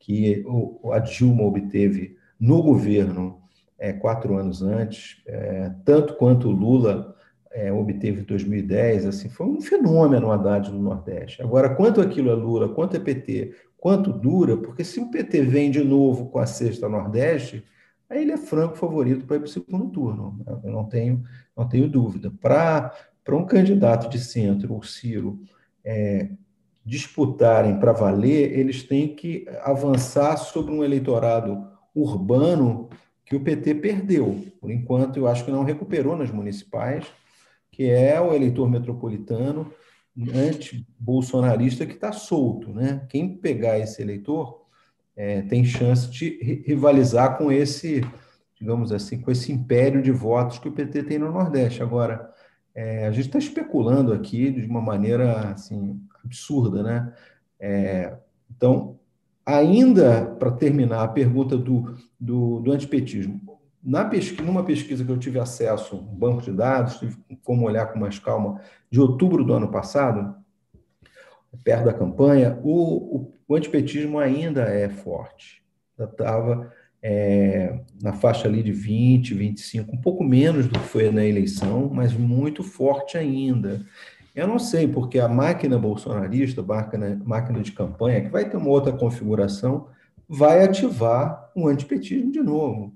que a Dilma obteve no governo é, quatro anos antes, é, tanto quanto o Lula é, obteve em 2010, assim, foi um fenômeno o Haddad no Nordeste. Agora, quanto aquilo é Lula, quanto é PT, quanto dura, porque se o PT vem de novo com a sexta Nordeste, aí ele é franco favorito para ir para o segundo turno. Eu não tenho, não tenho dúvida. Para um candidato de centro, o Ciro, é, disputarem para valer, eles têm que avançar sobre um eleitorado urbano que o PT perdeu. Por enquanto, eu acho que não recuperou nas municipais, que é o eleitor metropolitano anti-bolsonarista que está solto. Né? Quem pegar esse eleitor é, tem chance de rivalizar com esse, digamos assim, com esse império de votos que o PT tem no Nordeste. Agora, é, a gente está especulando aqui de uma maneira assim, absurda, né? É, então, ainda para terminar a pergunta do, do, do antipetismo, na pesquisa, numa pesquisa que eu tive acesso, um banco de dados, tive como olhar com mais calma, de outubro do ano passado, perto da campanha, o, o, o antipetismo ainda é forte. Estava é, na faixa ali de 20, 25, um pouco menos do que foi na eleição, mas muito forte ainda. Eu não sei, porque a máquina bolsonarista, máquina, máquina de campanha, que vai ter uma outra configuração, vai ativar o antipetismo de novo.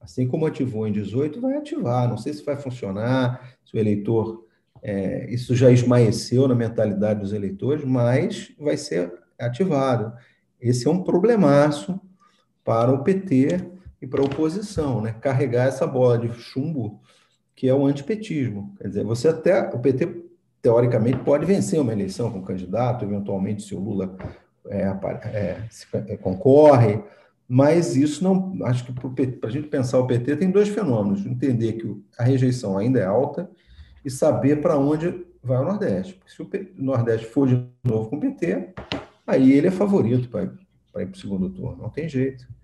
Assim como ativou em 18, vai ativar. Não sei se vai funcionar, se o eleitor. É, isso já esmaeceu na mentalidade dos eleitores, mas vai ser ativado. Esse é um problemaço para o PT e para a oposição, né? Carregar essa bola de chumbo que é o antipetismo. Quer dizer, você até o PT teoricamente pode vencer uma eleição com candidato, eventualmente se o Lula é, é, se, é, concorre, mas isso não. Acho que para a gente pensar o PT tem dois fenômenos: entender que a rejeição ainda é alta e saber para onde vai o Nordeste. Porque se o Nordeste for de novo com o PT, aí ele é favorito para ir para o segundo turno, não tem jeito.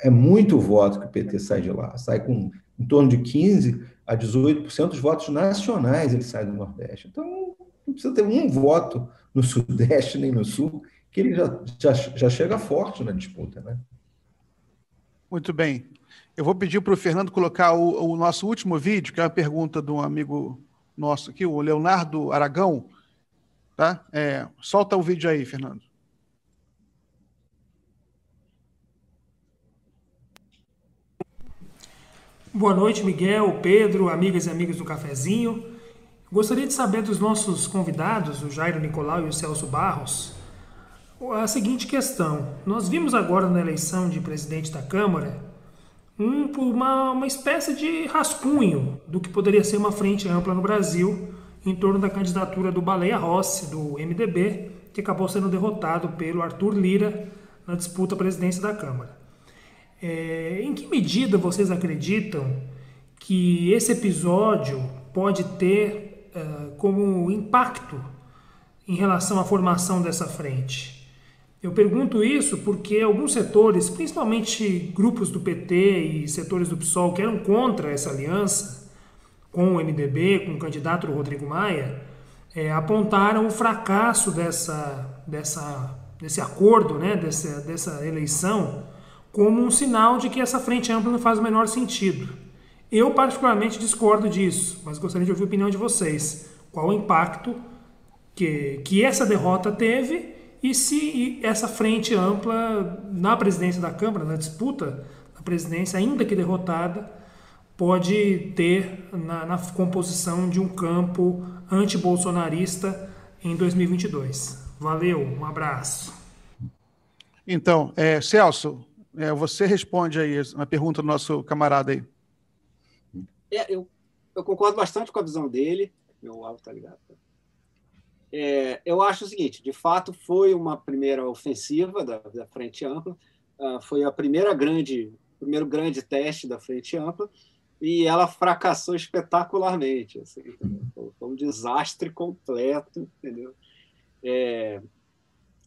É muito voto que o PT sai de lá, sai com em torno de 15 a 18% dos votos nacionais ele sai do Nordeste. Então, não precisa ter um voto no Sudeste nem no Sul, que ele já, já, já chega forte na disputa, né? Muito bem. Eu vou pedir para o Fernando colocar o, o, nosso último vídeo, que é uma pergunta de um amigo nosso aqui, o Leonardo Aragão. Tá? É, solta o vídeo aí, Fernando. Boa noite, Miguel, Pedro, amigas e amigos do Cafezinho. Gostaria de saber dos nossos convidados, o Jairo Nicolau e o Celso Barros, a seguinte questão. Nós vimos agora na eleição de presidente da Câmara um, uma, uma espécie de rascunho do que poderia ser uma frente ampla no Brasil em torno da candidatura do Baleia Rossi, do MDB, que acabou sendo derrotado pelo Arthur Lira na disputa à presidência da Câmara. É, em que medida vocês acreditam que esse episódio pode ter uh, como impacto em relação à formação dessa frente? Eu pergunto isso porque alguns setores, principalmente grupos do PT e setores do PSOL que eram contra essa aliança com o MDB, com o candidato Rodrigo Maia, é, apontaram o fracasso dessa, dessa, desse acordo, né, dessa, dessa eleição, como um sinal de que essa frente ampla não faz o menor sentido. Eu, particularmente, discordo disso, mas gostaria de ouvir a opinião de vocês. Qual o impacto que, que essa derrota teve e se essa frente ampla na presidência da Câmara, na disputa da presidência, ainda que derrotada, pode ter na, na composição de um campo anti-bolsonarista em 2022. Valeu, um abraço. Então, é, Celso, é, você responde aí uma pergunta do nosso camarada aí. É, eu, eu concordo bastante com a visão dele. Meu áudio está ligado. É, eu acho o seguinte: de fato, foi uma primeira ofensiva da, da Frente Ampla, uh, foi a primeira grande, primeiro grande teste da Frente Ampla, e ela fracassou espetacularmente. Assim, foi um desastre completo, entendeu? É,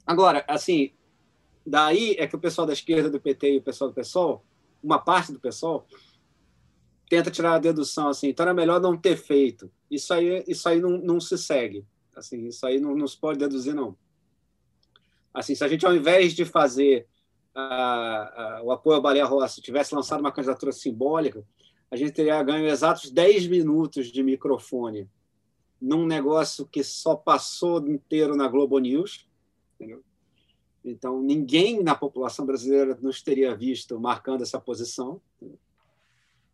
agora, assim, daí é que o pessoal da esquerda do PT e o pessoal do PSOL, uma parte do PSOL, tenta tirar a dedução assim, então era melhor não ter feito. Isso aí, isso aí não, não se segue. Assim, isso aí não, não se pode deduzir, não. Assim, se a gente, ao invés de fazer uh, uh, o apoio ao Baleia Rossi, tivesse lançado uma candidatura simbólica, a gente teria ganho exatos 10 minutos de microfone num negócio que só passou inteiro na Globo News. Entendeu? Então, ninguém na população brasileira nos teria visto marcando essa posição.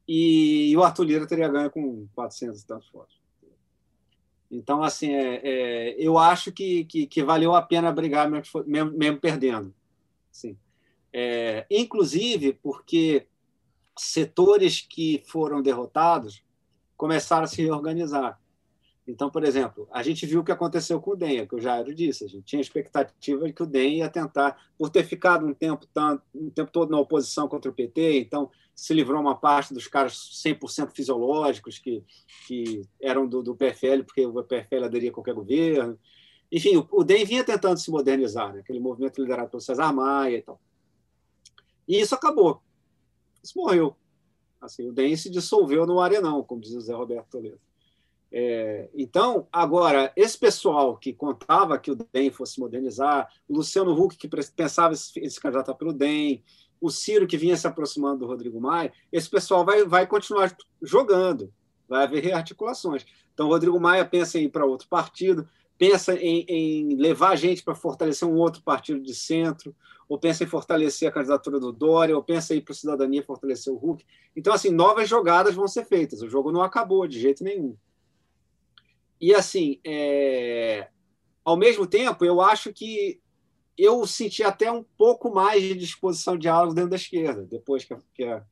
E, e o Arthur Lira teria ganho com 400 e tantos votos. Então, assim, é, é, eu acho que, que, que, valeu a pena brigar mesmo, mesmo, perdendo. Assim. É, inclusive porque setores que foram derrotados começaram a se reorganizar. Então, por exemplo, a gente viu o que aconteceu com o DEM, é que o Jairo disse. A gente tinha expectativa de que o DEM ia tentar, por ter ficado um tempo, tanto, um tempo todo na oposição contra o PT, então se livrou uma parte dos caras 100% fisiológicos que, que eram do, do PFL, porque o PFL aderia a qualquer governo. Enfim, o, o DEM vinha tentando se modernizar, né? aquele movimento liderado pelo César Maia e tal. E isso acabou. Isso morreu. Assim, o DEM se dissolveu no arenão, como diz o Zé Roberto Toledo. É, então, agora, esse pessoal que contava que o DEM fosse modernizar, o Luciano Huck, que pensava em se candidatar pelo DEM, o Ciro, que vinha se aproximando do Rodrigo Maia, esse pessoal vai, vai continuar jogando, vai haver rearticulações. Então, o Rodrigo Maia pensa em ir para outro partido, pensa em, em levar a gente para fortalecer um outro partido de centro, ou pensa em fortalecer a candidatura do Dória, ou pensa em ir para a cidadania fortalecer o Huck. Então, assim, novas jogadas vão ser feitas. O jogo não acabou de jeito nenhum. E, assim, é... ao mesmo tempo, eu acho que eu senti até um pouco mais de disposição de diálogo dentro da esquerda, depois que que a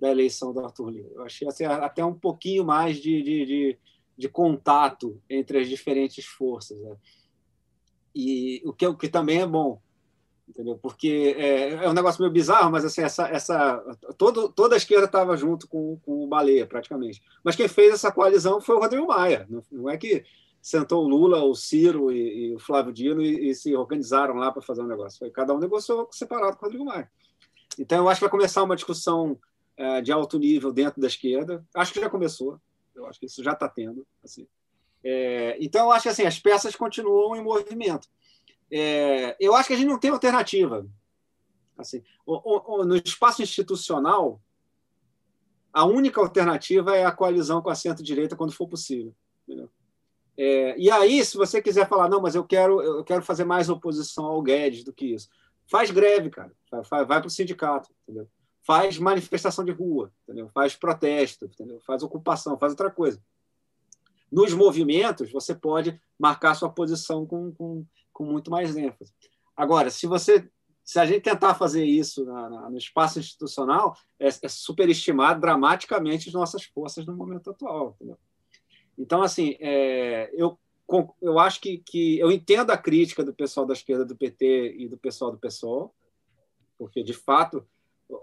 da eleição do Arthur Lira. Eu achei assim, até um pouquinho mais de, de, de, de contato entre as diferentes forças. Né? E o que, o que também é bom, entendeu? Porque é, é um negócio meio bizarro, mas assim, essa, essa, todo, toda a esquerda estava junto com, com o Baleia, praticamente. Mas quem fez essa coalizão foi o Rodrigo Maia. Não, não é que sentou o Lula, o Ciro e, e o Flávio Dino e, e, se organizaram lá para fazer um negócio. Foi, cada um negociou separado com o Rodrigo Maia. Então, eu acho que vai começar uma discussão é, de alto nível dentro da esquerda. Acho que já começou. Eu acho que isso já está tendo. Assim. É, então, eu acho que assim, as peças continuam em movimento. É, eu acho que a gente não tem alternativa. Assim, o, o, no espaço institucional, a única alternativa é a coalizão com a centro-direita quando for possível. É, e aí, se você quiser falar, não, mas eu quero, eu quero fazer mais oposição ao Guedes do que isso, faz greve, cara. Vai, vai para o sindicato, entendeu? faz manifestação de rua, entendeu? faz protesto, entendeu? faz ocupação, faz outra coisa. Nos movimentos, você pode marcar sua posição com, com, com muito mais ênfase. Agora, se você se a gente tentar fazer isso na, na, no espaço institucional, é, é superestimar dramaticamente as nossas forças no momento atual. Entendeu? Então, assim, é, eu, eu acho que, que eu entendo a crítica do pessoal da esquerda do PT e do pessoal do PSOL, porque, de fato,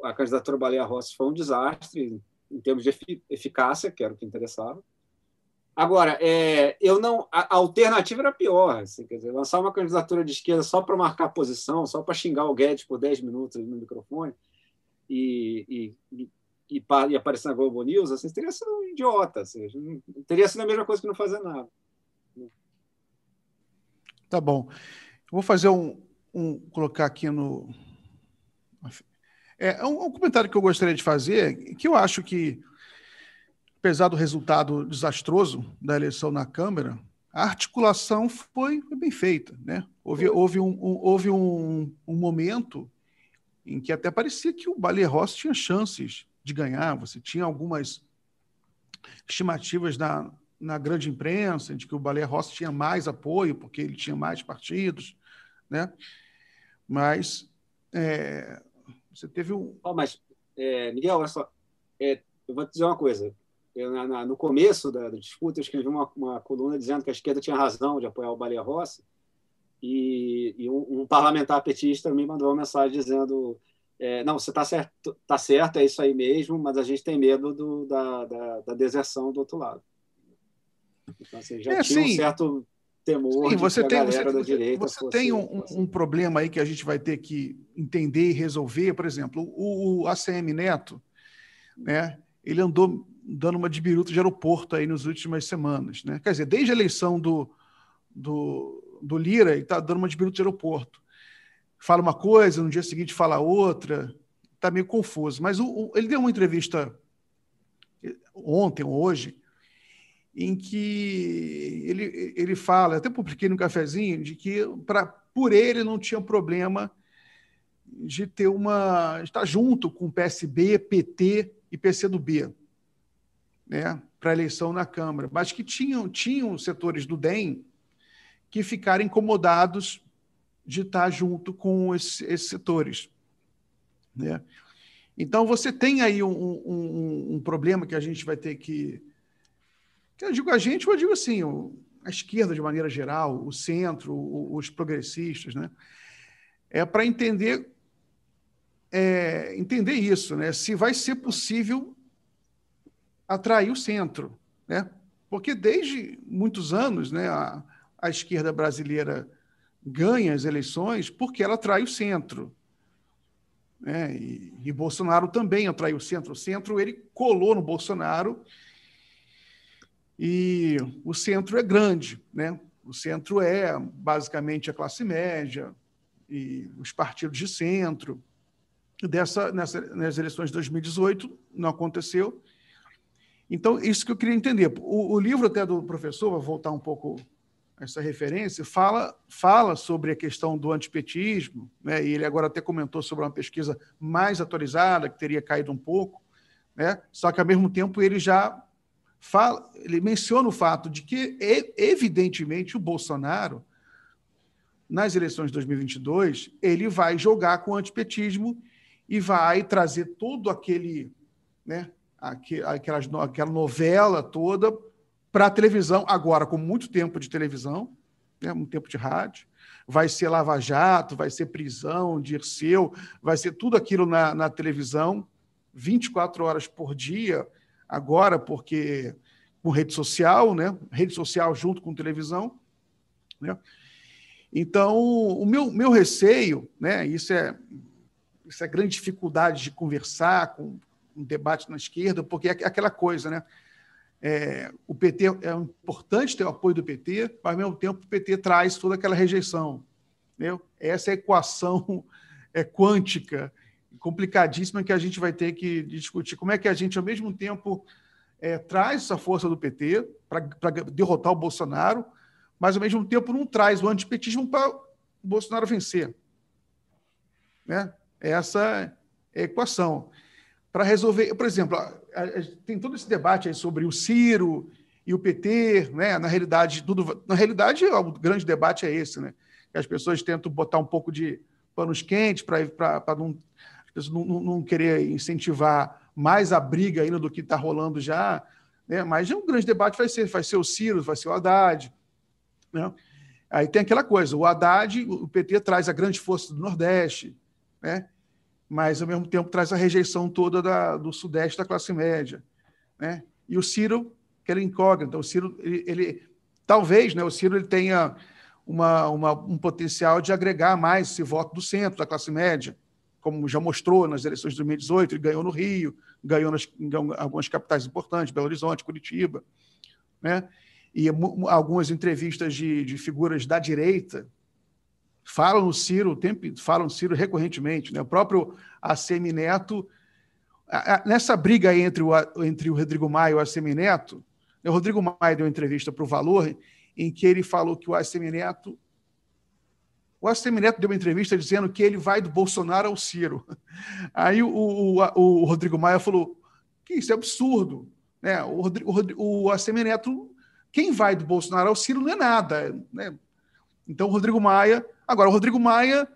a candidatura Baleia Rossi foi um desastre em termos de eficácia, que era o que interessava. Agora, é, eu não, a, a, alternativa era pior. Assim, quer dizer, lançar uma candidatura de esquerda só para marcar posição, só para xingar o Guedes por 10 minutos no microfone e, e, e, e, e aparecer na Globo News, assim, teria sido um idiota. Assim, teria sido a mesma coisa que não fazer nada. Tá bom. Vou fazer um, um colocar aqui no. É um, um comentário que eu gostaria de fazer, que eu acho que apesar do resultado desastroso da eleição na Câmara, a articulação foi, bem feita. Né? Houve, houve, um, um houve um, um, momento em que até parecia que o Baleia Rossi tinha chances de ganhar. Você tinha algumas estimativas na, na grande imprensa de que o Baleia Rossi tinha mais apoio, porque ele tinha mais partidos. Né? Mas é, você teve um. Oh, mas, é, Miguel, olha só. É, eu vou te dizer uma coisa. Eu, na, na, no começo da, da, disputa, eu escrevi uma, uma, coluna dizendo que a esquerda tinha razão de apoiar o Baleia Rossi, e, e um, um, parlamentar petista me mandou uma mensagem dizendo: é, não, você está certo, tá certo, é isso aí mesmo, mas a gente tem medo do, da, da, da, deserção do outro lado. Então, assim, já é, tinha sim. um certo temor sim, você tem, você, da direita. Você tem um, um, problema aí que a gente vai ter que entender e resolver. Por exemplo, o, o ACM Neto, né, ele andou dando uma de biruta de aeroporto aí nas últimas semanas. Né? Quer dizer, desde a eleição do, do, do Lira, ele está dando uma de biruta de aeroporto. Fala uma coisa, no dia seguinte fala outra, está meio confuso. Mas o, o, ele deu uma entrevista ontem ou hoje, em que ele, ele fala, até publiquei no cafezinho, de que pra, por ele não tinha problema de ter uma. estar junto com PSB, PT e PCdoB né, para eleição na Câmara, mas que tinham, tinham setores do DEM que ficaram incomodados de estar junto com esse, esses setores. Né? Então, você tem aí um, um, um, problema que a gente vai ter que. que eu digo a gente, eu digo assim, a esquerda de maneira geral, o centro, os progressistas, né? é para entender, é, entender isso, né? se vai ser possível atrair o centro, né? Porque desde muitos anos, né, a, a esquerda brasileira ganha as eleições porque ela atrai o centro. Né? E, e, Bolsonaro também atraiu o centro. O centro ele colou no Bolsonaro e o centro é grande, né? O centro é basicamente a classe média e os partidos de centro. Dessa, nessa, nas eleições de 2018 não aconteceu então, isso que eu queria entender. O, o livro até do professor, vou voltar um pouco a essa referência, fala, fala sobre a questão do antipetismo, né? e ele agora até comentou sobre uma pesquisa mais atualizada, que teria caído um pouco, né? só que, ao mesmo tempo, ele já fala, ele menciona o fato de que, evidentemente, o Bolsonaro, nas eleições de 2022, ele vai jogar com o antipetismo e vai trazer todo aquele né, aquela, aquela novela toda para a televisão, agora com muito tempo de televisão, né, muito tempo de rádio. Vai ser Lava Jato, vai ser prisão, Dirceu, vai ser tudo aquilo na, na televisão, 24 horas por dia, agora, porque com rede social, né? Rede social junto com televisão, né? Então, o meu, meu receio, né? Isso é, isso é grande dificuldade de conversar com, um debate na esquerda, porque é aquela coisa, né? É, o PT é importante ter o apoio do PT, mas ao mesmo tempo o PT traz toda aquela rejeição. Entendeu? Essa é a equação [LAUGHS] é, quântica complicadíssima que a gente vai ter que discutir. Como é que a gente, ao mesmo tempo, é, traz essa força do PT para derrotar o Bolsonaro, mas ao mesmo tempo não traz o antipetismo para o Bolsonaro vencer. Né? Essa é a equação para resolver. Por exemplo, tem todo esse debate sobre o Ciro e o PT, né? Na realidade, tudo, na realidade, o grande debate é esse, né? Que as pessoas tentam botar um pouco de panos quentes para não, não, não, querer incentivar mais a briga ainda do que está rolando já. né? mas um grande debate vai ser, vai ser o Ciro, vai ser o Haddad. Né? Aí tem aquela coisa, o Haddad, o PT traz a grande força do Nordeste, né? Mas ao mesmo tempo traz a rejeição toda da, do Sudeste da classe média. Né? E o Ciro, que ele incógnita, o Ciro, ele, ele talvez, né, o Ciro ele tenha uma, uma, um potencial de agregar mais esse voto do centro, da classe média, como já mostrou nas eleições de 2018, ele ganhou no Rio, ganhou nas, em algumas capitais importantes, Belo Horizonte, Curitiba. Né? E algumas entrevistas de, de figuras da direita falam no Ciro, falam Ciro recorrentemente. Né? O próprio ACM Neto, nessa briga entre o, entre o Rodrigo Maia e o ACM Neto, né, o Rodrigo Maia deu uma entrevista para o Valor em que ele falou que o ACM Neto o ACM Neto deu uma entrevista dizendo que ele vai do Bolsonaro ao Ciro. [LAUGHS] Aí o, o, o Rodrigo Maia falou que isso é absurdo. Né? O, Rodrigo, o ACM Neto, quem vai do Bolsonaro ao Ciro não é nada. Né? Então, o Rodrigo Maia. Agora, o Rodrigo Maia,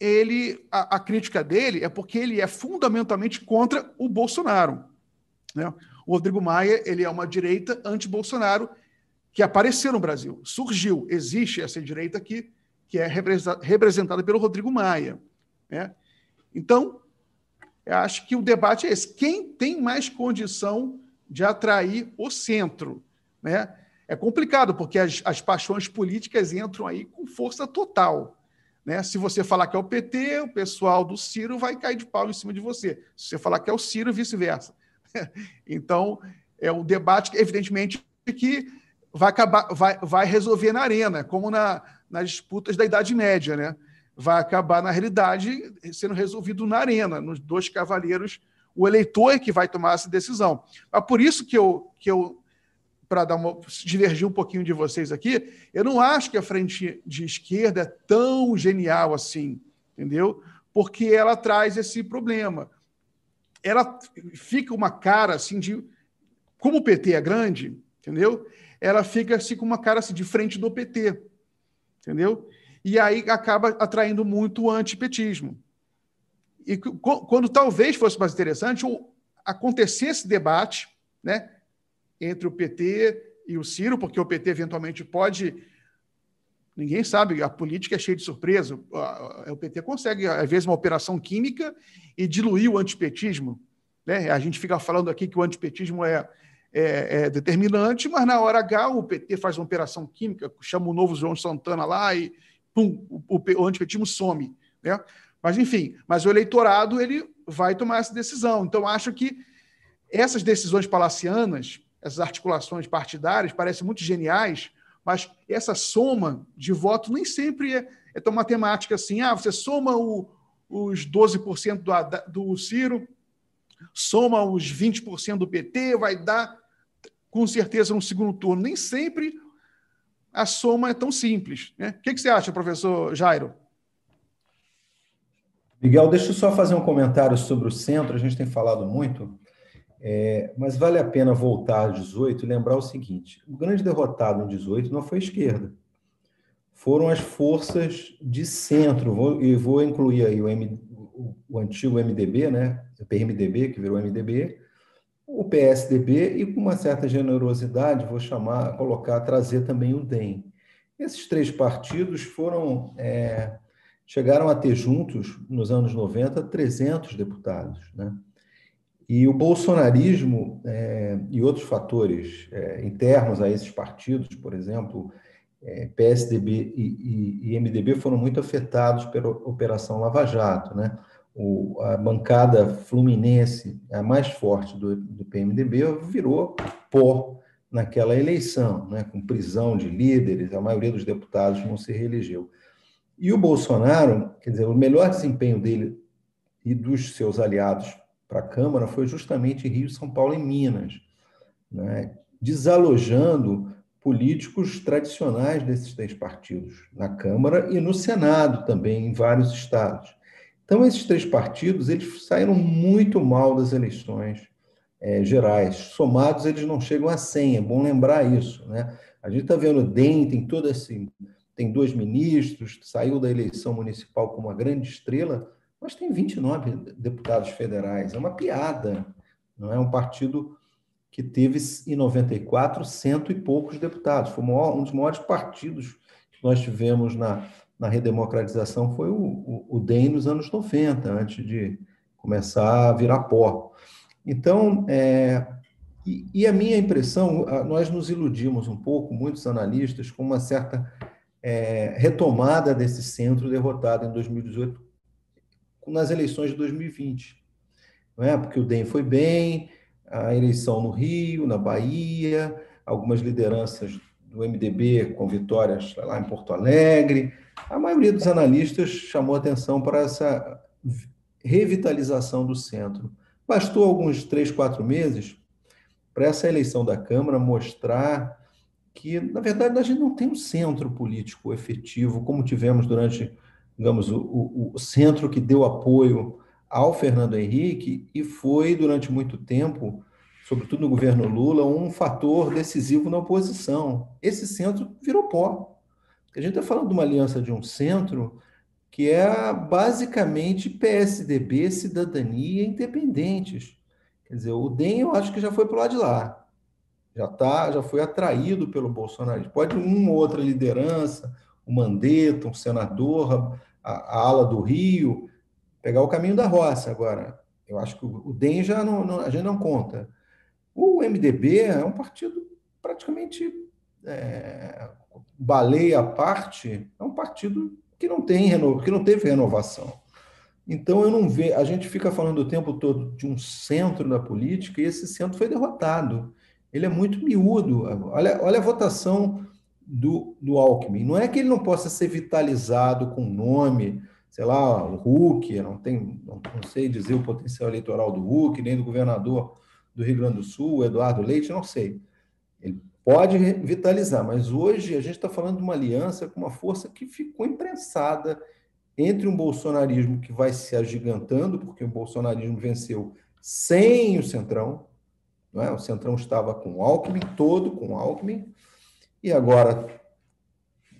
ele, a, a, crítica dele é porque ele é fundamentalmente contra o Bolsonaro. Né? O Rodrigo Maia ele é uma direita anti-Bolsonaro que apareceu no Brasil, surgiu, existe essa direita aqui que é representada pelo Rodrigo Maia. Né? Então, eu acho que o debate é esse: quem tem mais condição de atrair o centro? Né? É complicado, porque as, as paixões políticas entram aí com força total. Né? Se você falar que é o PT, o pessoal do Ciro vai cair de pau em cima de você. Se você falar que é o Ciro, vice-versa. [LAUGHS] então, é um debate, evidentemente, que vai acabar, vai, vai resolver na arena, como na, nas disputas da Idade Média, né? Vai acabar, na realidade, sendo resolvido na arena, nos dois cavaleiros, o eleitor é que vai tomar essa decisão. É por isso que eu, que eu para dar uma, divergir um pouquinho de vocês aqui, eu não acho que a frente de esquerda é tão genial assim, entendeu? Porque ela traz esse problema. Ela fica uma cara assim de. Como o PT é grande, entendeu? Ela fica assim com uma cara assim, de frente do PT entendeu? E aí acaba atraindo muito o antipetismo. E quando talvez fosse mais interessante acontecesse esse debate né, entre o PT e o Ciro, porque o PT eventualmente pode. Ninguém sabe, a política é cheia de surpresa. O PT consegue, às vezes, uma operação química e diluir o antipetismo. Né? A gente fica falando aqui que o antipetismo é, é, é, determinante, mas na hora H o PT faz uma operação química, chama o novo João Santana lá e pum, o, o, o antipetismo some. Né? Mas, enfim, mas o eleitorado ele vai tomar essa decisão. Então, acho que essas decisões palacianas, essas articulações partidárias, parecem muito geniais, mas essa soma de votos nem sempre é, é tão matemática assim. Ah, você soma o, os 12% do, do Ciro, soma os 20% do PT, vai dar com certeza no segundo turno. Nem sempre a soma é tão simples. Né? O que, que você acha, professor Jairo? Miguel, deixa eu só fazer um comentário sobre o centro, a gente tem falado muito, é, mas vale a pena voltar a 18 e lembrar o seguinte: o grande derrotado em 18 não foi a esquerda, foram as forças de centro, e vou incluir aí o, M, o, o antigo MDB, né, o PMDB, que virou MDB, o PSDB e com uma certa generosidade vou chamar, colocar, trazer também o DEM. Esses três partidos foram é, chegaram a ter juntos nos anos 90 300 deputados, né? E o bolsonarismo é, e outros fatores é, internos a esses partidos, por exemplo, é, PSDB e, e, e MDB foram muito afetados pela Operação Lava Jato, né? o, a bancada fluminense, a mais forte do, do PMDB, virou pó naquela eleição, né, com prisão de líderes, a maioria dos deputados não se reelegeu. E o Bolsonaro, quer dizer, o melhor desempenho dele e dos seus aliados para a Câmara foi justamente Rio, São Paulo e Minas, né, desalojando políticos tradicionais desses três partidos, na Câmara e no Senado também, em vários estados. Então, esses três partidos eles saíram muito mal das eleições é, gerais. Somados, eles não chegam a 100, é bom lembrar isso. Né? A gente está vendo o DEM, tem todo esse. Tem dois ministros, saiu da eleição municipal com uma grande estrela, mas tem 29 deputados federais. É uma piada. Não é um partido que teve, em 94, cento e poucos deputados. Foi um dos maiores partidos que nós tivemos na, na redemocratização, foi o, o, o DEM nos anos 90, antes de começar a virar pó. Então, é, e, e, a minha impressão, nós nos iludimos um pouco, muitos analistas, com uma certa é, retomada desse centro derrotado em 2018 nas eleições de 2020. Não é? Porque o DEM foi bem, a eleição no Rio, na Bahia, algumas lideranças do MDB com vitórias lá em Porto Alegre. A maioria dos analistas chamou atenção para essa revitalização do centro. Bastou alguns três, quatro meses para essa eleição da Câmara mostrar que, na verdade, a gente não tem um centro político efetivo, como tivemos durante, digamos, o, o, o centro que deu apoio ao Fernando Henrique e foi, durante muito tempo, sobretudo no governo Lula, um fator decisivo na oposição. Esse centro virou pó. A gente está falando de uma aliança de um centro que é basicamente PSDB, cidadania independentes. Quer dizer, o DEM eu acho que já foi para o lado de lá já tá, já foi atraído pelo Bolsonaro. Pode uma ou outra liderança, o Mandetta, um senador, a, a, ala do Rio, pegar o caminho da roça. Agora, eu acho que o, DEM já não, não, a gente não conta. O MDB é um partido praticamente é, baleia à parte, é um partido que não tem que não teve renovação. Então eu não vejo, a gente fica falando o tempo todo de um centro da política e esse centro foi derrotado ele é muito miúdo. Olha, olha a votação do, do Alckmin. Não é que ele não possa ser vitalizado com nome, sei lá, o Huck, não, tem, não, não sei dizer o potencial eleitoral do Huck, nem do governador do Rio Grande do Sul, Eduardo Leite, não sei. Ele pode vitalizar, mas hoje a gente está falando de uma aliança com uma força que ficou imprensada entre um bolsonarismo que vai se agigantando, porque o bolsonarismo venceu sem o Centrão, não é? O Centrão estava com o Alckmin, todo com o Alckmin, e agora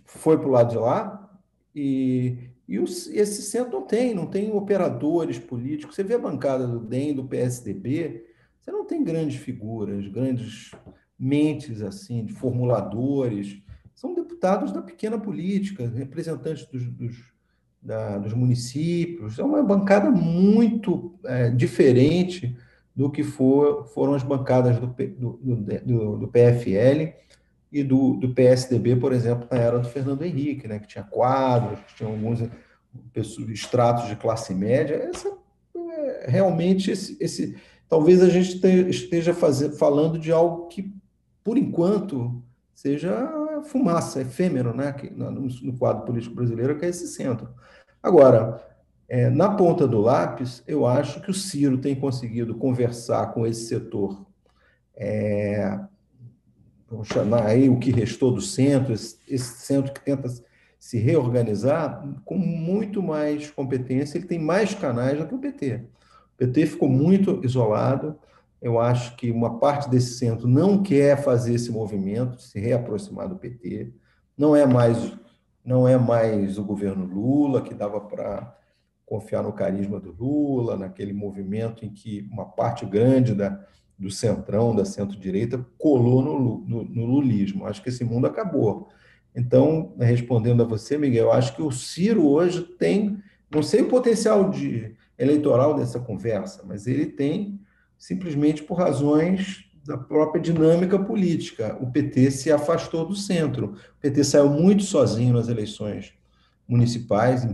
foi para o lado de lá, e, e os, esse centro não tem, não tem operadores políticos. Você vê a bancada do DEM, do PSDB, você não tem grandes figuras, grandes mentes assim, de formuladores. São deputados da pequena política, representantes dos, dos, da, dos municípios. É uma bancada muito é, diferente do que for, foram as bancadas do, do, do, do PFL e do, do, PSDB, por exemplo, na era do Fernando Henrique, né, que tinha quadros, que tinha alguns estratos de classe média. Essa, é, realmente, esse, esse, talvez a gente esteja fazendo, falando de algo que, por enquanto, seja fumaça, efêmero, né, no, no quadro político brasileiro, que é esse centro. Agora, é, na ponta do lápis, eu acho que o Ciro tem conseguido conversar com esse setor, é, vamos chamar aí o que restou do centro, esse, esse centro que tenta se reorganizar, com muito mais competência, ele tem mais canais do que o PT. O PT ficou muito isolado, eu acho que uma parte desse centro não quer fazer esse movimento, se reaproximar do PT, não é mais não é mais o governo Lula que dava para confiar no carisma do Lula, naquele movimento em que uma parte grande da, do centrão, da centro-direita, colou no, no, no, lulismo. Acho que esse mundo acabou. Então, respondendo a você, Miguel, acho que o Ciro hoje tem, não sei o potencial de eleitoral dessa conversa, mas ele tem simplesmente por razões da própria dinâmica política. O PT se afastou do centro. O PT saiu muito sozinho nas eleições municipais,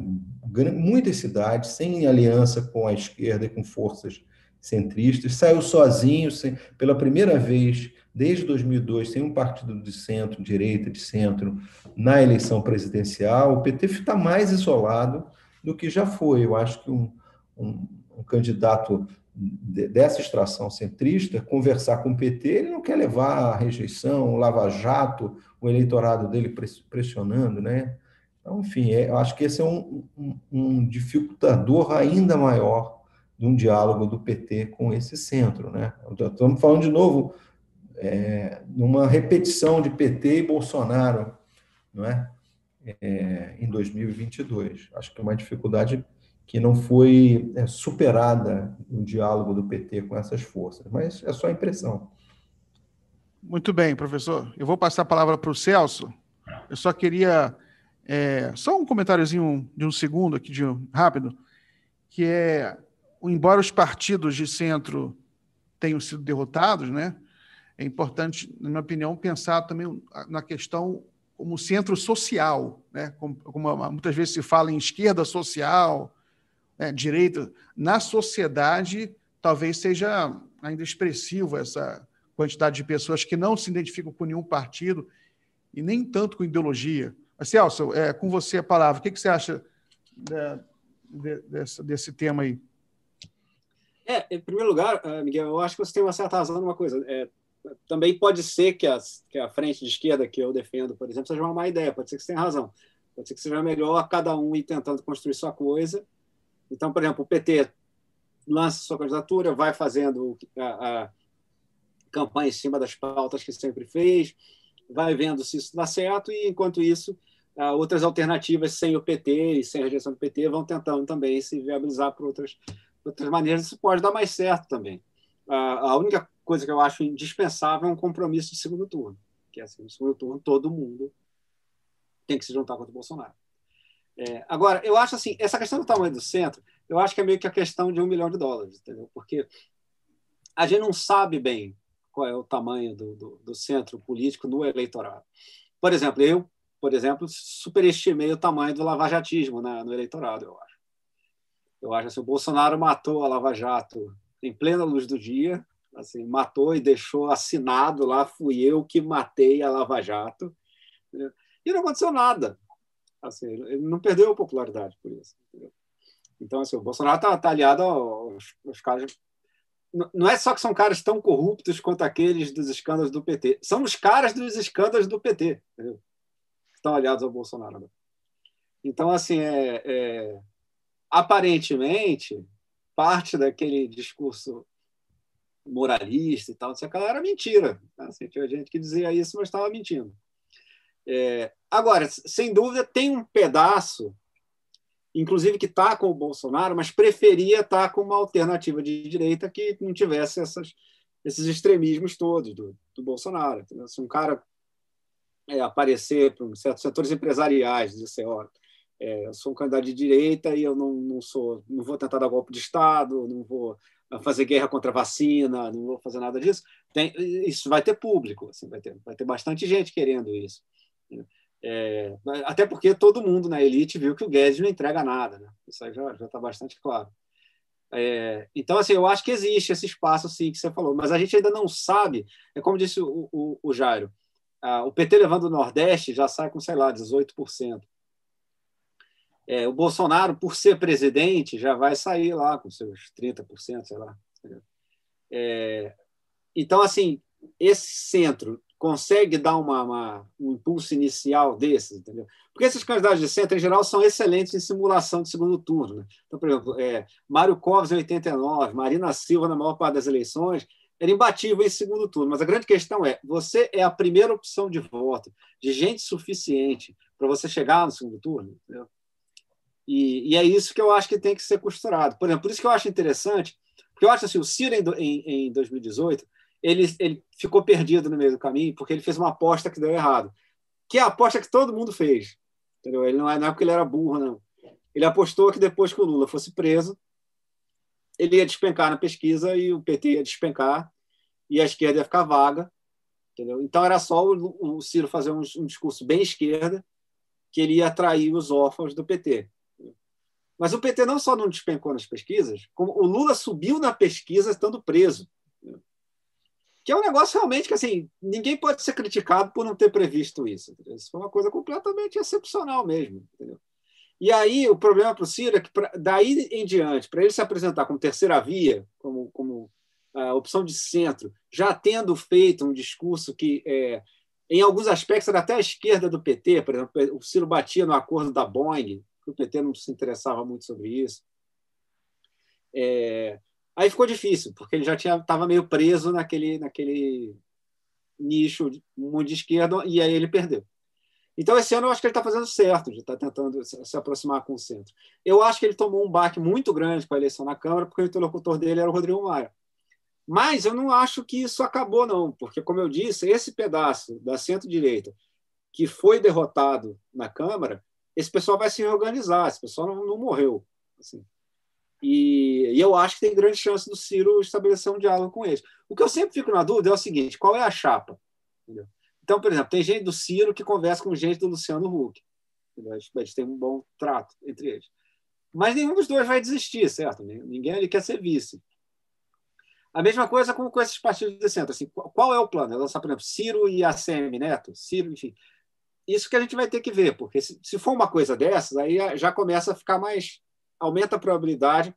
muitas cidades, sem aliança com a esquerda e com forças centristas, saiu sozinho, sem, pela primeira vez desde 2002, sem um partido de centro, direita, de centro, na eleição presidencial. O PT está mais isolado do que já foi. Eu acho que um, um, um candidato dessa extração centrista, conversar com o PT, ele não quer levar a rejeição, o lava-jato, o eleitorado dele pressionando, né? Então, enfim, é, eu acho que esse é um, um, um, dificultador ainda maior de um diálogo do PT com esse centro. Né? Estamos falando de novo é, numa repetição de PT e Bolsonaro não é? é em 2022. Acho que é uma dificuldade que não foi é, superada no diálogo do PT com essas forças, mas é só impressão. Muito bem, professor. Eu vou passar a palavra para o Celso. Eu só queria. É, só um comentáriozinho de um segundo aqui, de rápido, que é, embora os partidos de centro tenham sido derrotados, né, é importante, na minha opinião, pensar também na questão como centro social, né, como, como muitas vezes se fala em esquerda social, né, direita. Na sociedade, talvez seja ainda expressivo essa quantidade de pessoas que não se identificam com nenhum partido e nem tanto com ideologia. Mas, Celso, é, com você a palavra. O que, que você acha de, de, desse tema aí? É, em primeiro lugar, eh, Miguel, eu acho que você tem uma certa razão numa coisa. É, também pode ser que, as, que a frente de esquerda que eu defendo, por exemplo, seja uma má ideia. Pode ser que você tenha razão. Pode ser que seja melhor cada um ir tentando construir sua coisa. Então, por exemplo, o PT lança sua candidatura, vai fazendo a, a campanha em cima das pautas que sempre fez, vai vendo se isso dá certo, e enquanto isso, outras alternativas sem o PT e sem a rejeição do PT vão tentando também se viabilizar por outras, outras maneiras. Isso pode dar mais certo também. A única coisa que eu acho indispensável é um compromisso de segundo turno, que é assim, no segundo turno todo mundo tem que se juntar contra o Bolsonaro. É, agora, eu acho assim, essa questão do tamanho do centro, eu acho que é meio que a questão de um milhão de dólares, entendeu? Porque a gente não sabe bem qual é o tamanho do, do, do centro político no eleitorado. Por exemplo, eu, por exemplo, superestimei o tamanho do lavajatismo na, no eleitorado, eu acho. Eu acho assim, o Bolsonaro matou a Lava Jato em plena luz do dia, assim, matou e deixou assinado lá, fui eu que matei a Lava Jato, né? e não aconteceu nada. Assim, ele não perdeu popularidade por isso. Entendeu? Então, assim, o Bolsonaro está tá aliado aos, aos caras não é só que são caras tão corruptos quanto aqueles dos escândalos do PT. São os caras dos escândalos do PT, entendeu? estão aliados ao Bolsonaro. Então, assim, é, é, aparentemente, parte daquele discurso moralista e tal, aquela era mentira. Assim, tinha gente que dizia isso, mas estava mentindo. É, agora, sem dúvida, tem um pedaço inclusive que está com o Bolsonaro, mas preferia estar tá com uma alternativa de direita que não tivesse essas, esses extremismos todos do, do Bolsonaro. Se um cara é, aparecer para certos setores empresariais, dizer, ó, é, sou um candidato de direita e eu não, não sou, não vou tentar dar golpe de Estado, não vou fazer guerra contra a vacina, não vou fazer nada disso. Tem, isso vai ter público, assim, vai ter, vai ter bastante gente querendo isso. É, até porque todo mundo na elite viu que o Guedes não entrega nada, né? isso aí já está bastante claro. É, então, assim, eu acho que existe esse espaço, sim, que você falou, mas a gente ainda não sabe. É como disse o, o, o Jairo: ah, o PT levando o Nordeste já sai com, sei lá, 18%. É, o Bolsonaro, por ser presidente, já vai sair lá com seus 30%, sei lá. É, então, assim, esse centro consegue dar uma, uma, um impulso inicial desses, entendeu? Porque esses candidatos de centro, em geral, são excelentes em simulação de segundo turno. Né? Então, por exemplo, é, Mário Covas em 89, Marina Silva, na maior parte das eleições, era imbatível em segundo turno. Mas a grande questão é: você é a primeira opção de voto, de gente suficiente para você chegar no segundo turno? Entendeu? E, e, é isso que eu acho que tem que ser costurado. Por exemplo, por isso que eu acho interessante, porque eu acho assim, o Ciro em, em, em 2018 ele, ele ficou perdido no meio do caminho porque ele fez uma aposta que deu errado. Que é a aposta que todo mundo fez. Entendeu? Ele não é, não é porque ele era burro, não. Ele apostou que depois que o Lula fosse preso, ele ia despencar na pesquisa e o PT ia despencar e a esquerda ia ficar vaga. Entendeu? Então era só o, o Ciro fazer um, um discurso bem esquerda que ele ia atrair os órfãos do PT. Mas o PT não só não despencou nas pesquisas, como o Lula subiu na pesquisa estando preso que é um negócio realmente que assim ninguém pode ser criticado por não ter previsto isso. Isso foi uma coisa completamente excepcional mesmo. Entendeu? E aí o problema para o Ciro é que pra, daí em diante, para ele se apresentar como terceira via, como, como a opção de centro, já tendo feito um discurso que é, em alguns aspectos era até a esquerda do PT, por exemplo, o Ciro batia no acordo da Boeing, o PT não se interessava muito sobre isso. É, Aí ficou difícil, porque ele já estava meio preso naquele, naquele nicho muito de esquerda, e aí ele perdeu. Então, esse ano eu acho que ele está fazendo certo, de estar tá tentando se aproximar com o centro. Eu acho que ele tomou um baque muito grande com a eleição na Câmara, porque o interlocutor dele era o Rodrigo Maia. Mas eu não acho que isso acabou, não, porque, como eu disse, esse pedaço da centro-direita que foi derrotado na Câmara, esse pessoal vai se reorganizar, esse pessoal não, não morreu. Assim. E, e, eu acho que tem grande chance do Ciro estabelecer um diálogo com eles. O que eu sempre fico na dúvida é o seguinte: qual é a chapa? Entendeu? Então, por exemplo, tem gente do Ciro que conversa com gente do Luciano Huck. Eles têm um bom trato entre eles. Mas nenhum dos dois vai desistir, certo? Ninguém ali quer ser vice. A mesma coisa com, com esses partidos de centro. Assim, qual é o plano? É lançar, por exemplo, Ciro e ACM Neto? Ciro, enfim. Isso que a gente vai ter que ver, porque se, se for uma coisa dessas, aí já começa a ficar mais. aumenta a probabilidade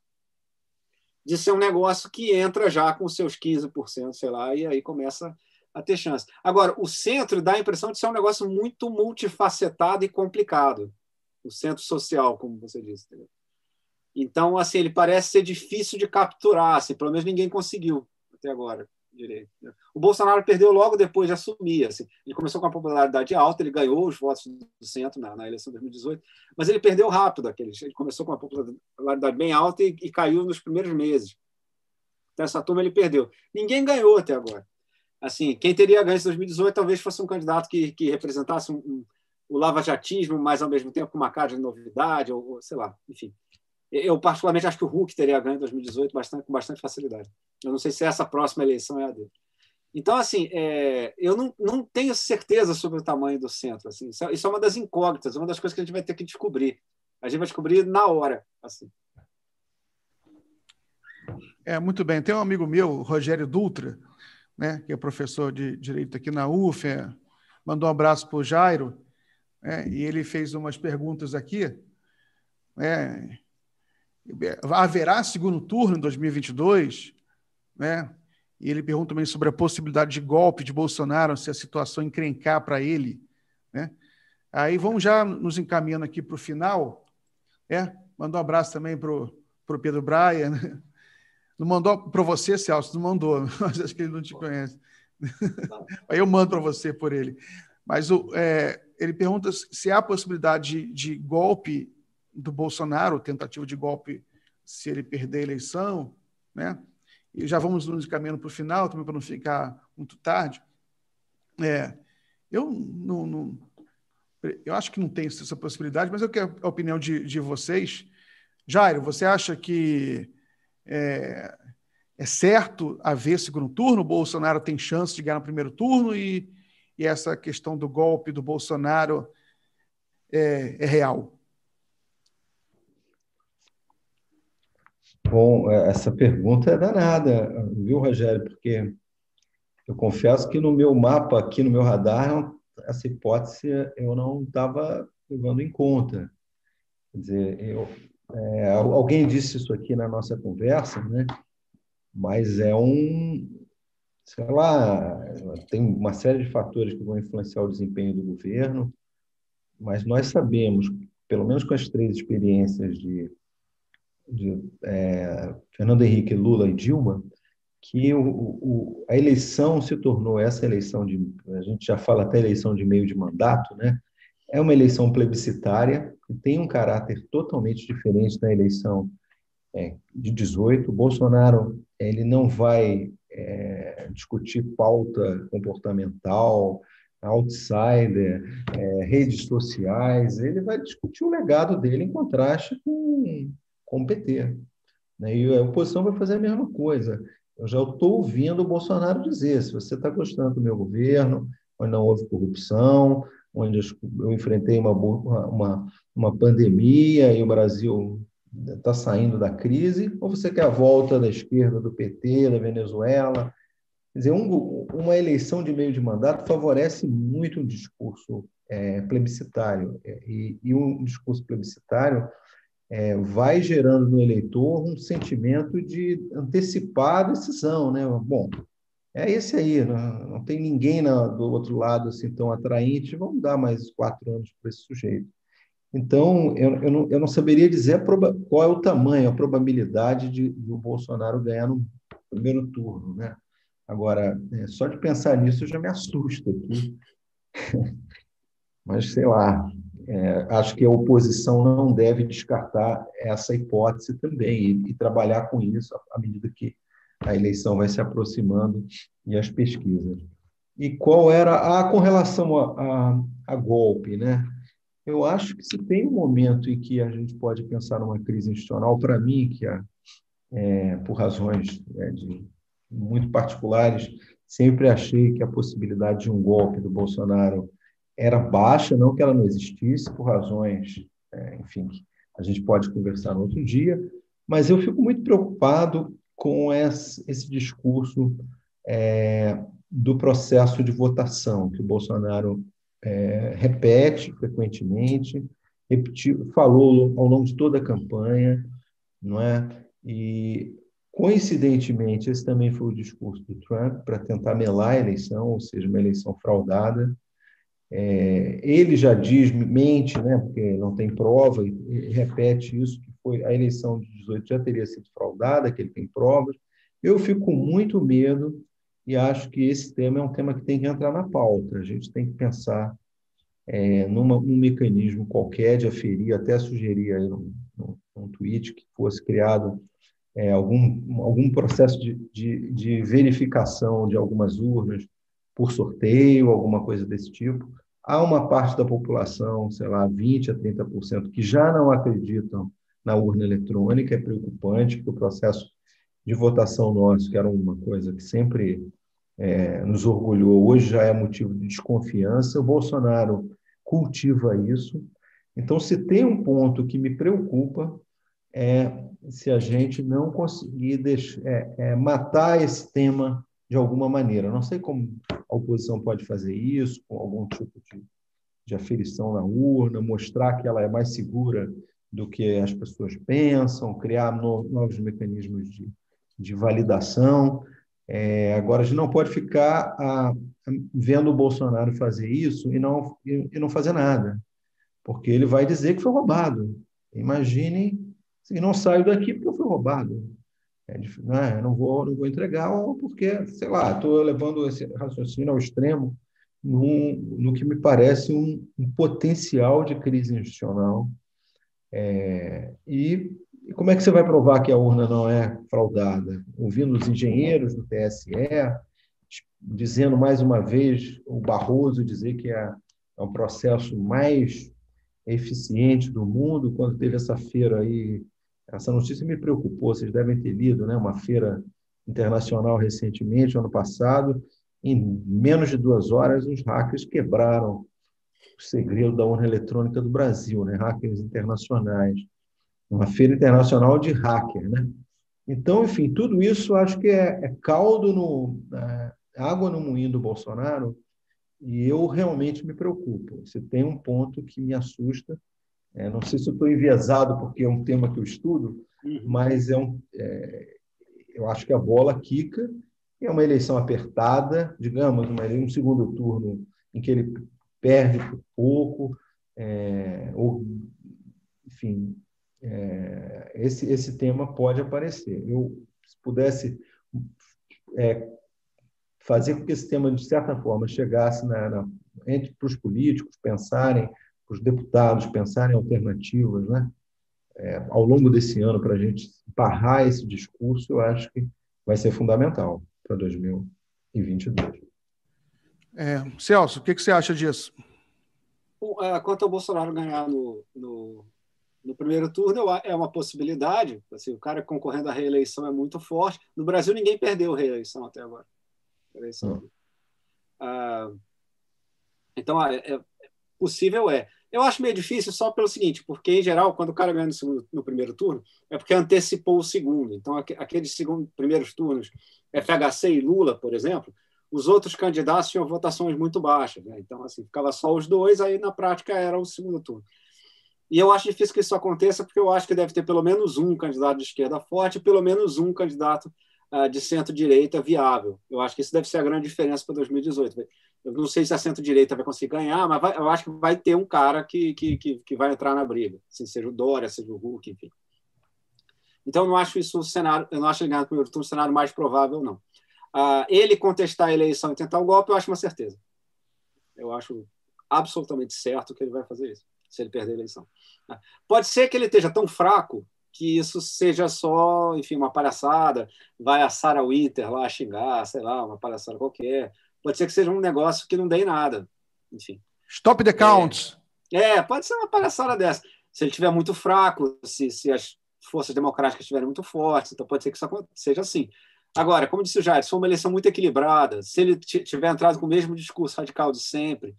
de ser um negócio que entra já com seus 15%, sei lá, e aí começa a ter chance. Agora, o centro dá a impressão de ser um negócio muito multifacetado e complicado. O centro social, como você disse. Entendeu? Então, assim, ele parece ser difícil de capturar, assim, pelo menos ninguém conseguiu até agora direito. Né? O Bolsonaro perdeu logo depois de assumir. Assim. Ele começou com uma popularidade alta, ele ganhou os votos do centro na, na eleição de 2018, mas ele perdeu rápido aqueles. Ele começou com uma popularidade bem alta e, e, caiu nos primeiros meses. Então, essa turma ele perdeu. Ninguém ganhou até agora. Assim, quem teria ganho em 2018 talvez fosse um candidato que, que representasse um, um, o lava-jatismo, mas ao mesmo tempo com uma cara de novidade, ou, ou sei lá, enfim. Eu, particularmente, acho que o Hulk teria ganho em 2018 bastante, com bastante facilidade. Eu não sei se essa próxima eleição é a dele. Então, assim, é, eu não, não tenho certeza sobre o tamanho do centro. Assim, isso, é, isso é uma das incógnitas, uma das coisas que a gente vai ter que descobrir. A gente vai descobrir na hora. Assim. É, muito bem. Tem um amigo meu, Rogério Dutra, né, que é professor de Direito aqui na UF, é, mandou um abraço para o Jairo, é, e ele fez umas perguntas aqui. É, haverá segundo turno em 2022, né? E ele pergunta também sobre a possibilidade de golpe de Bolsonaro, se a situação encrencar para ele, né? Aí vamos já nos encaminhando aqui para o final, é? Mandou um abraço também para o Pedro Braia, né? Não mandou para você, Celso, não mandou, [LAUGHS] mas acho que ele não te conhece. Aí eu mando para você por ele. Mas o, é, ele pergunta se há possibilidade de, de golpe do Bolsonaro, tentativa de golpe se ele perder a eleição, né? E já vamos nos encaminhando para o final, também para não ficar muito tarde. É, eu não, não, eu acho que não tem essa possibilidade, mas eu quero a opinião de, de vocês. Jairo, você acha que é, é certo haver segundo turno? O Bolsonaro tem chance de ganhar no primeiro turno e, e essa questão do golpe do Bolsonaro é, é real? Bom, é, essa pergunta é danada, viu, Rogério? Porque eu confesso que no meu mapa, aqui no meu radar, essa hipótese eu não estava levando em conta. Quer dizer, eu, é, alguém disse isso aqui na nossa conversa, né? mas é um, sei lá, tem uma série de fatores que vão influenciar o desempenho do governo, mas nós sabemos, pelo menos com as três experiências de de é, Fernando Henrique, Lula e Dilma, que o, o, a eleição se tornou essa eleição de a gente já fala até eleição de meio de mandato, né? É uma eleição plebiscitária que tem um caráter totalmente diferente da eleição é, de 18. O Bolsonaro ele não vai é, discutir pauta comportamental, outsider, é, redes sociais. Ele vai discutir o legado dele em contraste com com o PT. Né? E a oposição vai fazer a mesma coisa. Eu já estou ouvindo o Bolsonaro dizer: se você está gostando do meu governo, onde não houve corrupção, onde eu enfrentei uma, uma, uma pandemia e o Brasil está saindo da crise, ou você quer a volta da esquerda do PT, da Venezuela? Quer dizer, um, uma eleição de meio de mandato favorece muito um discurso é, plebiscitário. E, e um discurso plebiscitário é, vai gerando no eleitor um sentimento de antecipar a decisão, né? Bom, é esse aí, não, não tem ninguém na, do outro lado assim tão atraente, vamos dar mais quatro anos para esse sujeito. Então, eu, eu, não, eu não saberia dizer qual é o tamanho, a probabilidade de, de o Bolsonaro ganhar no primeiro turno, né? Agora, é, só de pensar nisso já me assusta aqui. [LAUGHS] Mas, sei lá, é, acho que a oposição não deve descartar essa hipótese também e, e trabalhar com isso à medida que a eleição vai se aproximando e as pesquisas. E qual era a com relação a, a, a golpe, né? Eu acho que se tem um momento em que a gente pode pensar numa crise institucional, para mim, que é, é, por razões é, de, muito particulares, sempre achei que a possibilidade de um golpe do Bolsonaro era baixa, não que ela não existisse, por razões, é, enfim, a gente pode conversar no outro dia, mas eu fico muito preocupado com esse, esse discurso é, do processo de votação que o Bolsonaro é, repete frequentemente, repetiu, falou ao longo de toda a campanha, não é? E coincidentemente esse também foi o discurso do Trump para tentar melar a eleição, ou seja, uma eleição fraudada. É, ele já diz, mente, né, porque não tem prova, e, repete isso, que foi a eleição de 18 já teria sido fraudada, que ele tem provas. Eu fico com muito medo e acho que esse tema é um tema que tem que entrar na pauta. A gente tem que pensar é, numa, num mecanismo qualquer de aferir, até sugerir aí num, num, num tweet que fosse criado é, algum, algum processo de, de, de verificação de algumas urnas por sorteio, alguma coisa desse tipo. Há uma parte da população, sei lá, 20% a 30%, que já não acreditam na urna eletrônica, é preocupante, que o processo de votação nosso, que era uma coisa que sempre é, nos orgulhou, hoje já é motivo de desconfiança. O Bolsonaro cultiva isso. Então, se tem um ponto que me preocupa, é se a gente não conseguir deixar, é, é, matar esse tema de alguma maneira. Não sei como a oposição pode fazer isso, com algum tipo de, de aferição na urna, mostrar que ela é mais segura do que as pessoas pensam, criar no, novos mecanismos de, de validação. É, agora, a gente não pode ficar a, vendo o Bolsonaro fazer isso e não, e, e, não fazer nada, porque ele vai dizer que foi roubado. Imagine se não saio daqui porque eu fui roubado. É, né? não, vou, não vou entregar porque, sei lá, estou levando esse raciocínio ao extremo no, no que me parece um, um potencial de crise institucional. É, e e como é que você vai provar que a urna não é fraudada? Ouvindo os engenheiros do TSE, dizendo mais uma vez, o Barroso dizer que é, é um processo mais eficiente do mundo, quando teve essa feira aí, essa notícia me preocupou, vocês devem ter lido, né? uma feira internacional recentemente, ano passado, em menos de duas horas, os hackers quebraram o segredo da urna eletrônica do Brasil, né? hackers internacionais uma feira internacional de hacker, né? Então, enfim, tudo isso acho que é, é caldo no é, água no moinho do Bolsonaro e eu realmente me preocupo. Você tem um ponto que me assusta. É, não sei se estou enviesado porque é um tema que eu estudo, uhum. mas é um, é, eu acho que a bola quica. É uma eleição apertada, digamos, uma, um segundo turno em que ele perde por pouco, é, ou, enfim, é, esse, esse tema pode aparecer. Eu, se pudesse é, fazer com que esse tema, de certa forma, chegasse na, na, entre para os políticos pensarem, os deputados pensarem alternativas, né? É, ao longo desse ano, para a gente barrar esse discurso, eu acho que vai ser fundamental para 2022. É, Celso, o que, que você acha disso? Bom, é, quanto ao Bolsonaro ganhar no, no no primeiro turno é uma possibilidade. Assim, o cara concorrendo à reeleição é muito forte. No Brasil, ninguém perdeu reeleição até agora. Eleição. Ah, então, é, é, possível é. Eu acho meio difícil só pelo seguinte, porque, em geral, quando o cara ganha no, segundo, no primeiro turno, é porque antecipou o segundo. Então, aqueles segundo, primeiros turnos, FHC e Lula, por exemplo, os outros candidatos tinham votações muito baixas. Né? Então, assim, ficava só os dois, aí, na prática, era o segundo turno. E eu acho difícil que isso aconteça, porque eu acho que deve ter pelo menos um candidato de esquerda forte e pelo menos um candidato uh, de centro-direita viável. Eu acho que isso deve ser a grande diferença para 2018. Eu não sei se a centro-direita vai conseguir ganhar, mas vai, eu acho que vai ter um cara que, que, que, que vai entrar na briga, assim, seja o Dória, seja o Hulk, enfim. Então, eu não acho isso o cenário, eu não acho ele ganhar no primeiro turno o cenário mais provável, não. Uh, ele contestar a eleição e tentar o golpe, eu acho uma certeza. Eu acho absolutamente certo que ele vai fazer isso se ele perder a eleição. Pode ser que ele esteja tão fraco que isso seja só, enfim, uma palhaçada, vai a Sarah Winter lá xingar, sei lá, uma palhaçada qualquer. Pode ser que seja um negócio que não dê em nada. Enfim. Stop the counts. É, é pode ser uma palhaçada dessa. Se ele estiver muito fraco, se, se as forças democráticas estiverem muito fortes, então pode ser que isso seja assim. Agora, como disse o Jair, se for uma eleição muito equilibrada, se ele tiver entrado com o mesmo discurso radical de sempre,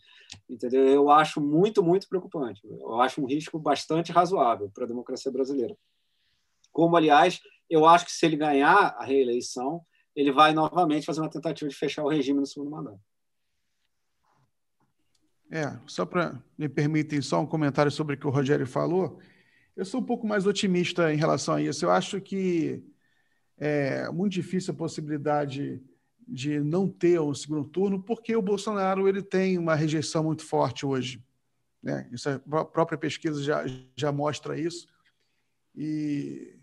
entendeu? Eu acho muito, muito preocupante. Eu acho um risco bastante razoável para a democracia brasileira. Como, aliás, eu acho que se ele ganhar a reeleição, ele vai novamente fazer uma tentativa de fechar o regime no segundo mandato. É, só para me permitem só um comentário sobre o que o Rogério falou. Eu sou um pouco mais otimista em relação a isso. Eu acho que é muito difícil a possibilidade de não ter um segundo turno, porque o Bolsonaro ele tem uma rejeição muito forte hoje. Né? Isso, a própria pesquisa já, já mostra isso. E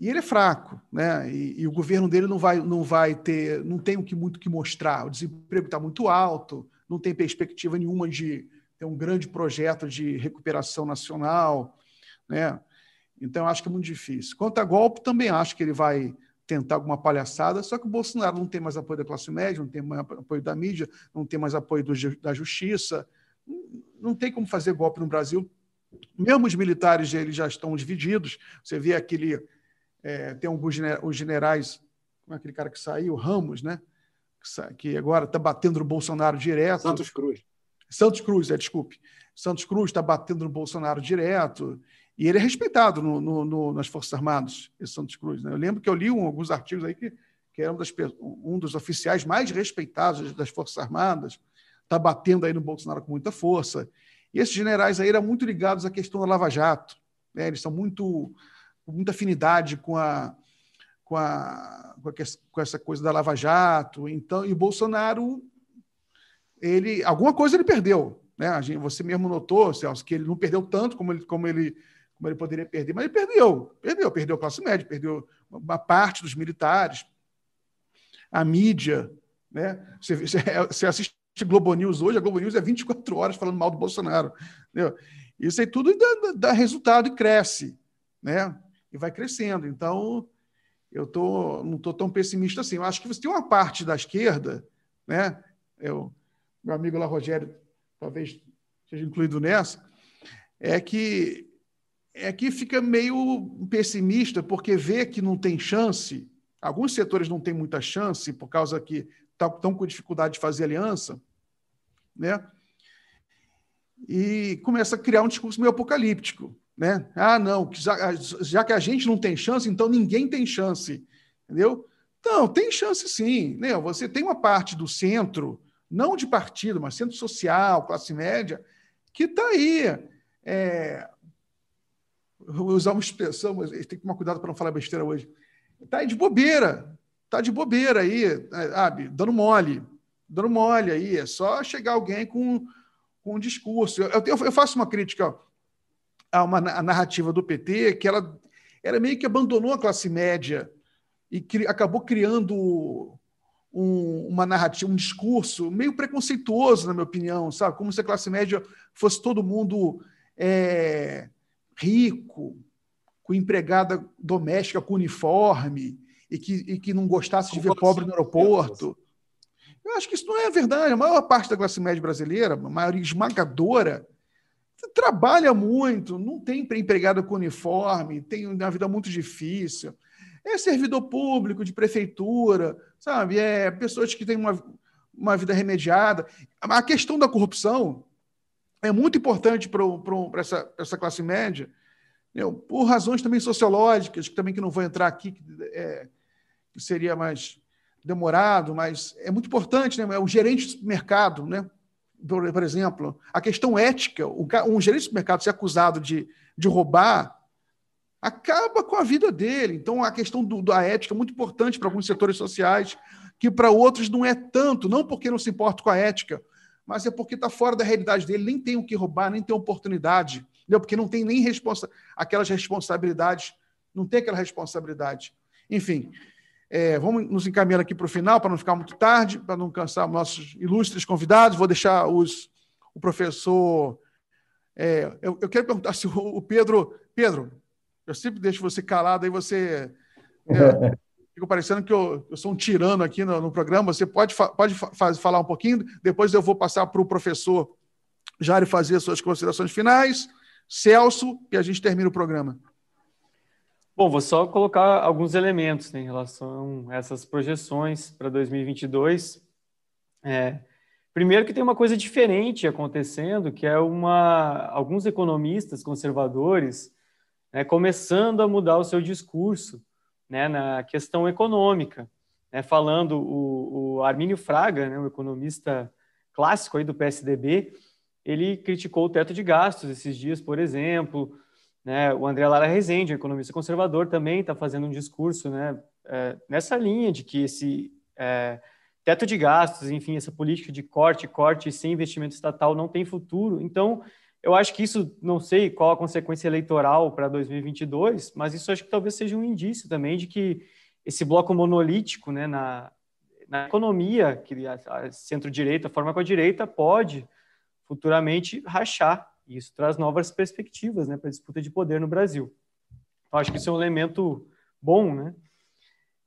e ele é fraco, né? E, e, o governo dele não vai, não vai ter, não tem o que muito que mostrar. O desemprego está muito alto, não tem perspectiva nenhuma de ter um grande projeto de recuperação nacional, né? Então acho que é muito difícil. Quanto a golpe, também acho que ele vai tentar alguma palhaçada, só que o Bolsonaro não tem mais apoio da classe média, não tem mais apoio da mídia, não tem mais apoio do, da justiça, não tem como fazer golpe no Brasil. Mesmo os militares eles já estão divididos. Você vê aquele é, tem alguns os generais, como é aquele cara que saiu, Ramos, né? Que agora está batendo no Bolsonaro direto. Santos Cruz. Santos Cruz, é, desculpe. Santos Cruz está batendo no Bolsonaro direto. E ele é respeitado no, no, no, nas Forças Armadas, esse Santos Cruz. Né? Eu lembro que eu li um, alguns artigos aí que, que era um, das, um dos oficiais mais respeitados das Forças Armadas, está batendo aí no Bolsonaro com muita força. E esses generais aí eram muito ligados à questão da Lava Jato. Né? Eles são muito muita afinidade com a, com, a, com essa coisa da Lava Jato. Então, e o Bolsonaro, ele, alguma coisa ele perdeu. Né? A gente, você mesmo notou, Celso, que ele não perdeu tanto como ele, como ele, como ele poderia perder, mas ele perdeu. Perdeu, perdeu a classe média, perdeu uma parte dos militares, a mídia. Né? Você, [LAUGHS] você, assiste Globo News hoje, a Globo News é 24 horas falando mal do Bolsonaro. Entendeu? Isso aí tudo dá, dá resultado e cresce. Né? E vai crescendo. Então, eu tô, não estou tão pessimista assim. Eu acho que você tem uma parte da esquerda, né? Eu, meu amigo lá, Rogério, talvez seja incluído nessa, é que é que fica meio pessimista porque vê que não tem chance. Alguns setores não têm muita chance por causa que estão com dificuldade de fazer aliança, né? E começa a criar um discurso meio apocalíptico. Né? Ah, não, já, já que a gente não tem chance, então ninguém tem chance. Entendeu? Não, tem chance sim. Né? Você tem uma parte do centro, não de partido, mas centro social, classe média, que está aí. É... Vou usar uma expressão, mas tem que tomar cuidado para não falar besteira hoje. Está aí de bobeira. Está de bobeira aí, sabe? Dando mole. Dando mole aí. É só chegar alguém com, com um discurso. Eu, eu, eu faço uma crítica. Ó a uma a narrativa do PT que ela, ela meio que abandonou a classe média e cri, acabou criando um, uma narrativa, um discurso meio preconceituoso, na minha opinião, sabe? Como se a classe média fosse todo mundo é, rico, com empregada doméstica com uniforme e que, e que não gostasse de ver pobre no aeroporto. Eu acho que isso não é verdade. A maior parte da classe média brasileira, a maioria esmagadora, trabalha muito, não tem empregado com uniforme, tem uma vida muito difícil. É servidor público, de prefeitura, sabe? É pessoas que têm uma, uma vida remediada. A questão da corrupção é muito importante para essa, essa classe média, por razões também sociológicas, que também que não vou entrar aqui, que, é, que seria mais demorado, mas é muito importante, né? É o gerente do mercado, né? Por, por exemplo, a questão ética, um gerente de mercado ser acusado de, de roubar acaba com a vida dele. Então, a questão do, da ética é muito importante para alguns setores sociais, que para outros não é tanto, não porque não se importa com a ética, mas é porque está fora da realidade dele, nem tem o que roubar, nem tem oportunidade, entendeu? porque não tem nem responsa aquelas responsabilidades, não tem aquela responsabilidade. Enfim, é, vamos nos encaminhar aqui para o final, para não ficar muito tarde, para não cansar nossos ilustres convidados. Vou deixar os, o professor. É, eu, eu, quero perguntar se o, Pedro. Pedro, Eu sempre deixo você calado, aí você. [LAUGHS] É, fico parecendo que eu, eu, sou um tirano aqui no, no programa. Você pode, pode fa falar um pouquinho, depois eu vou passar para o professor Jário fazer as suas considerações finais. Celso, e a gente termina o programa. Bom, vou só colocar alguns elementos né, em relação a essas projeções para 2022. É, primeiro que tem uma coisa diferente acontecendo, que é uma alguns economistas conservadores né, começando a mudar o seu discurso né, na questão econômica, né, falando o, o Armínio Fraga, né, um economista clássico aí do PSDB, ele criticou o teto de gastos esses dias, por exemplo. Né? O André Lara Rezende, economista conservador, também está fazendo um discurso né, é, nessa linha de que esse é, teto de gastos, enfim, essa política de corte, corte sem investimento estatal não tem futuro. Então, eu acho que isso, não sei qual a consequência eleitoral para 2022, mas isso acho que talvez seja um indício também de que esse bloco monolítico né, na, na economia, que a, a centro-direita forma com a direita, pode futuramente rachar. E isso traz novas perspectivas né, para a disputa de poder no Brasil. Então, acho que isso é um elemento bom. Né?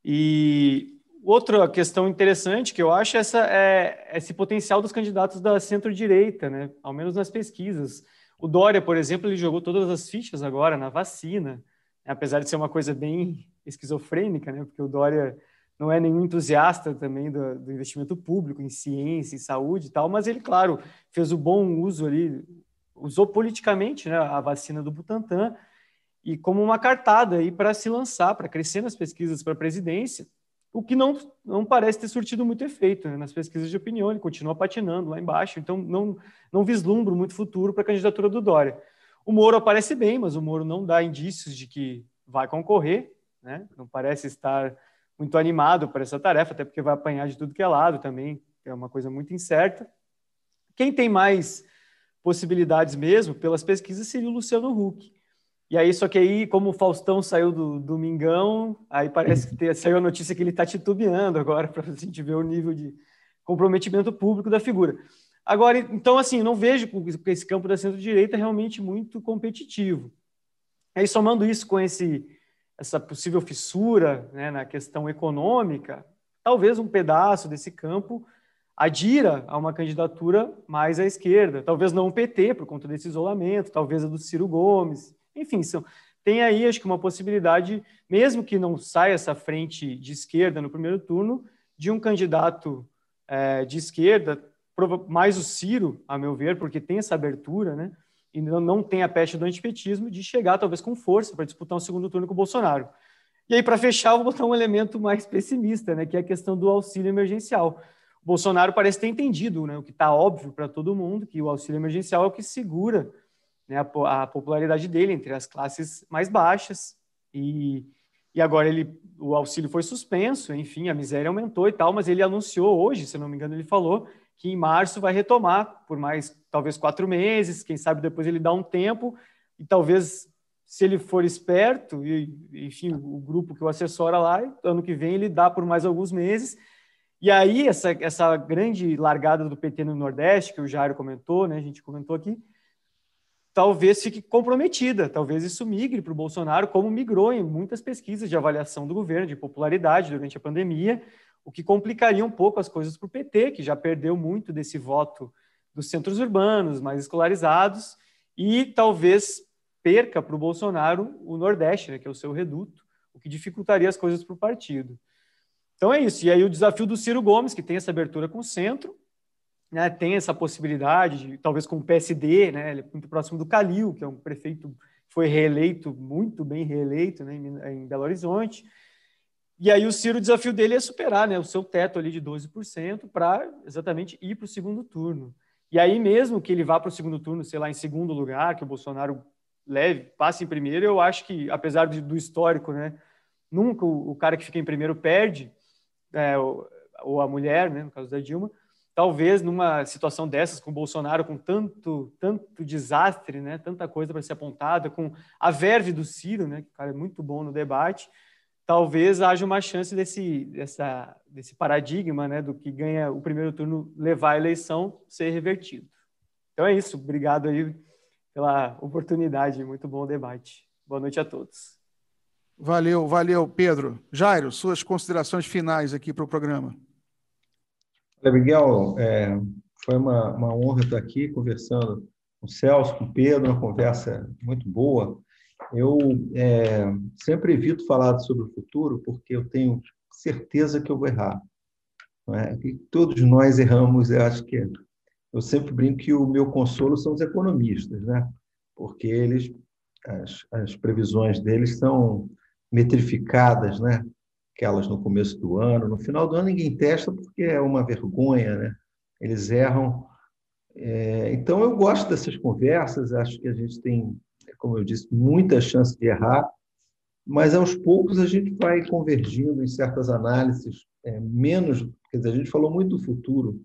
E outra questão interessante que eu acho é, essa, é esse potencial dos candidatos da centro-direita, né? ao menos nas pesquisas. O Dória, por exemplo, ele jogou todas as fichas agora na vacina, né? apesar de ser uma coisa bem esquizofrênica, né? porque o Dória não é nenhum entusiasta também do, do, investimento público em ciência, em saúde e tal, mas ele, claro, fez o bom uso ali, usou politicamente né, a vacina do Butantan e como uma cartada aí para se lançar, para crescer nas pesquisas para a presidência, o que não, não parece ter surtido muito efeito né, nas pesquisas de opinião, ele continua patinando lá embaixo, então não, não vislumbro muito futuro para a candidatura do Dória. O Moro aparece bem, mas o Moro não dá indícios de que vai concorrer, né? não parece estar muito animado para essa tarefa, até porque vai apanhar de tudo que é lado também, é uma coisa muito incerta. Quem tem mais possibilidades mesmo, pelas pesquisas, seria o Luciano Huck. E aí, só que aí, como o Faustão saiu do Domingão, aí parece que [LAUGHS] saiu a notícia que ele está titubeando agora, para a gente ver o nível de comprometimento público da figura. Agora, então, assim, não vejo esse campo da centro-direita realmente muito competitivo. Aí, somando isso com esse essa possível fissura né, na questão econômica, talvez um pedaço desse campo adira a uma candidatura mais à esquerda, talvez não o PT por conta desse isolamento, talvez a do Ciro Gomes, enfim, são, tem aí acho que uma possibilidade, mesmo que não saia essa frente de esquerda no primeiro turno, de um candidato é, de esquerda, mais o Ciro, a meu ver, porque tem essa abertura, né? e não tem a peste do antipetismo de chegar talvez com força para disputar um segundo turno com o Bolsonaro. E aí, para fechar, eu vou botar um elemento mais pessimista, né, que é a questão do auxílio emergencial. Bolsonaro parece ter entendido, né, o que está óbvio para todo mundo, que o auxílio emergencial é o que segura né, a, a, popularidade dele entre as classes mais baixas. E, e agora ele, o auxílio foi suspenso, enfim, a miséria aumentou e tal, mas ele anunciou hoje, se não me engano, ele falou que em março vai retomar por mais talvez quatro meses, quem sabe depois ele dá um tempo e talvez se ele for esperto e enfim o grupo que o assessora lá ano que vem ele dá por mais alguns meses e aí essa essa grande largada do PT no Nordeste que o Jairo comentou, né, a gente comentou aqui, talvez fique comprometida, talvez isso migre para o Bolsonaro, como migrou em muitas pesquisas de avaliação do governo, de popularidade durante a pandemia o que complicaria um pouco as coisas para o PT, que já perdeu muito desse voto dos centros urbanos, mais escolarizados, e talvez perca para o Bolsonaro o Nordeste, né, que é o seu reduto, o que dificultaria as coisas para o partido. Então é isso. E aí o desafio do Ciro Gomes, que tem essa abertura com o centro, né, tem essa possibilidade, de, talvez com o PSD, né, ele é muito próximo do Calil, que é um prefeito que foi reeleito, muito bem reeleito né, em Belo Horizonte, e aí o Ciro, o desafio dele é superar né, o seu teto ali de 12% para exatamente ir para o segundo turno. E aí mesmo que ele vá para o segundo turno, sei lá, em segundo lugar, que o Bolsonaro leve, passe em primeiro, eu acho que, apesar do histórico, né, nunca o, o cara que fica em primeiro perde, é, ou, a mulher, né, no caso da Dilma, talvez numa situação dessas, com o Bolsonaro com tanto, tanto desastre, né, tanta coisa para ser apontada, com a verve do Ciro, né, que o cara é muito bom no debate, talvez haja uma chance desse, dessa, desse paradigma né, do que ganha o primeiro turno levar a eleição ser revertido. Então é isso. Obrigado aí pela oportunidade. Muito bom debate. Boa noite a todos. Valeu, valeu, Pedro. Jairo, suas considerações finais aqui para o programa. Olha, Miguel, é, foi uma, uma honra estar aqui conversando com o Celso, com o Pedro, uma conversa muito boa. Eu é, sempre evito falar sobre o futuro porque eu tenho certeza que eu vou errar. É? E todos nós erramos, eu acho que eu sempre brinco que o meu consolo são os economistas, né? porque eles, as, as previsões deles são metrificadas, né? aquelas no começo do ano. No final do ano ninguém testa porque é uma vergonha, né? eles erram. É, então eu gosto dessas conversas, acho que a gente tem, como eu disse, muita chance de errar, mas aos poucos a gente vai convergindo em certas análises, é, menos, quer dizer, a gente falou muito do futuro,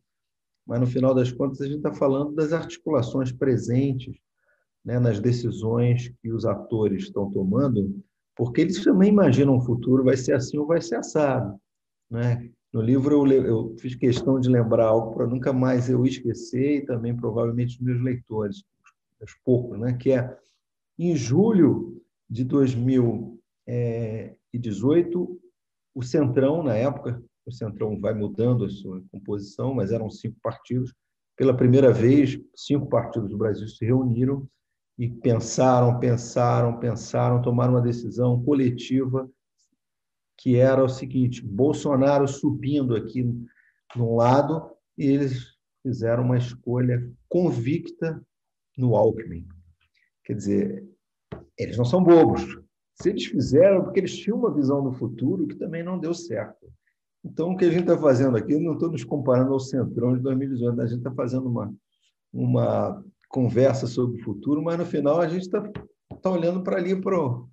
mas no final das contas a gente está falando das articulações presentes né, nas decisões que os atores estão tomando, porque eles também imaginam um futuro, vai ser assim ou vai ser assado. Né? No livro eu, eu fiz questão de lembrar algo para nunca mais eu esquecer e também provavelmente os meus leitores, os poucos, né? que é em julho de 2018, o Centrão, na época, o Centrão vai mudando a sua composição, mas eram cinco partidos. Pela primeira vez, cinco partidos do Brasil se reuniram e pensaram, pensaram, pensaram, tomaram uma decisão coletiva que era o seguinte: Bolsonaro subindo aqui num lado e eles fizeram uma escolha convicta no Alckmin. Quer dizer, eles não são bobos. Se eles fizeram, porque eles tinham uma visão do futuro que também não deu certo. Então, o que a gente está fazendo aqui, não estou nos comparando ao Centrão de 2018, a gente está fazendo uma, uma conversa sobre o futuro, mas no final a gente está tá olhando para ali pro,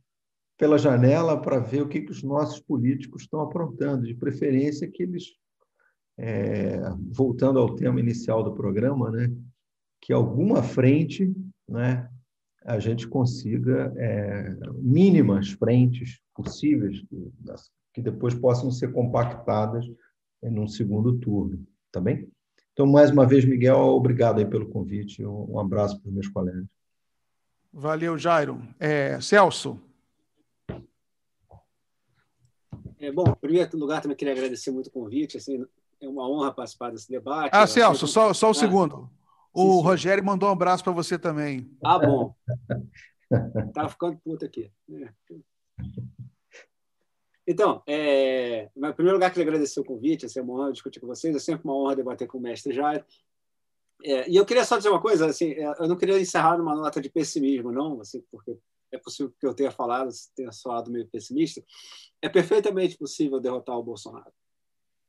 pela janela para ver o que, que os nossos políticos estão aprontando, de preferência que eles, é, voltando ao tema inicial do programa, né, que alguma frente né, a gente consiga é, mínimas frentes possíveis que, que depois possam ser compactadas em um segundo turno, tá bem? Então, mais uma vez, Miguel, obrigado aí pelo convite. Um abraço para os meus colegas. Valeu, Jairo. É, Celso. É, bom, em primeiro lugar, também queria agradecer muito o convite. Assim, é uma honra participar desse debate. Ah, Celso, só, só um ah, segundo. O sim, Rogério mandou um abraço para você também. Ah, bom. Estava [LAUGHS] ficando puto aqui. É. Então, é, em primeiro lugar, queria agradecer o convite, é uma honra discutir com vocês, é sempre uma honra debater com o mestre Jair. É, e eu queria só dizer uma coisa, assim, é, eu não queria encerrar numa nota de pessimismo, não, assim, porque é possível que eu tenha falado, tenha soado meio pessimista. É perfeitamente possível derrotar o Bolsonaro.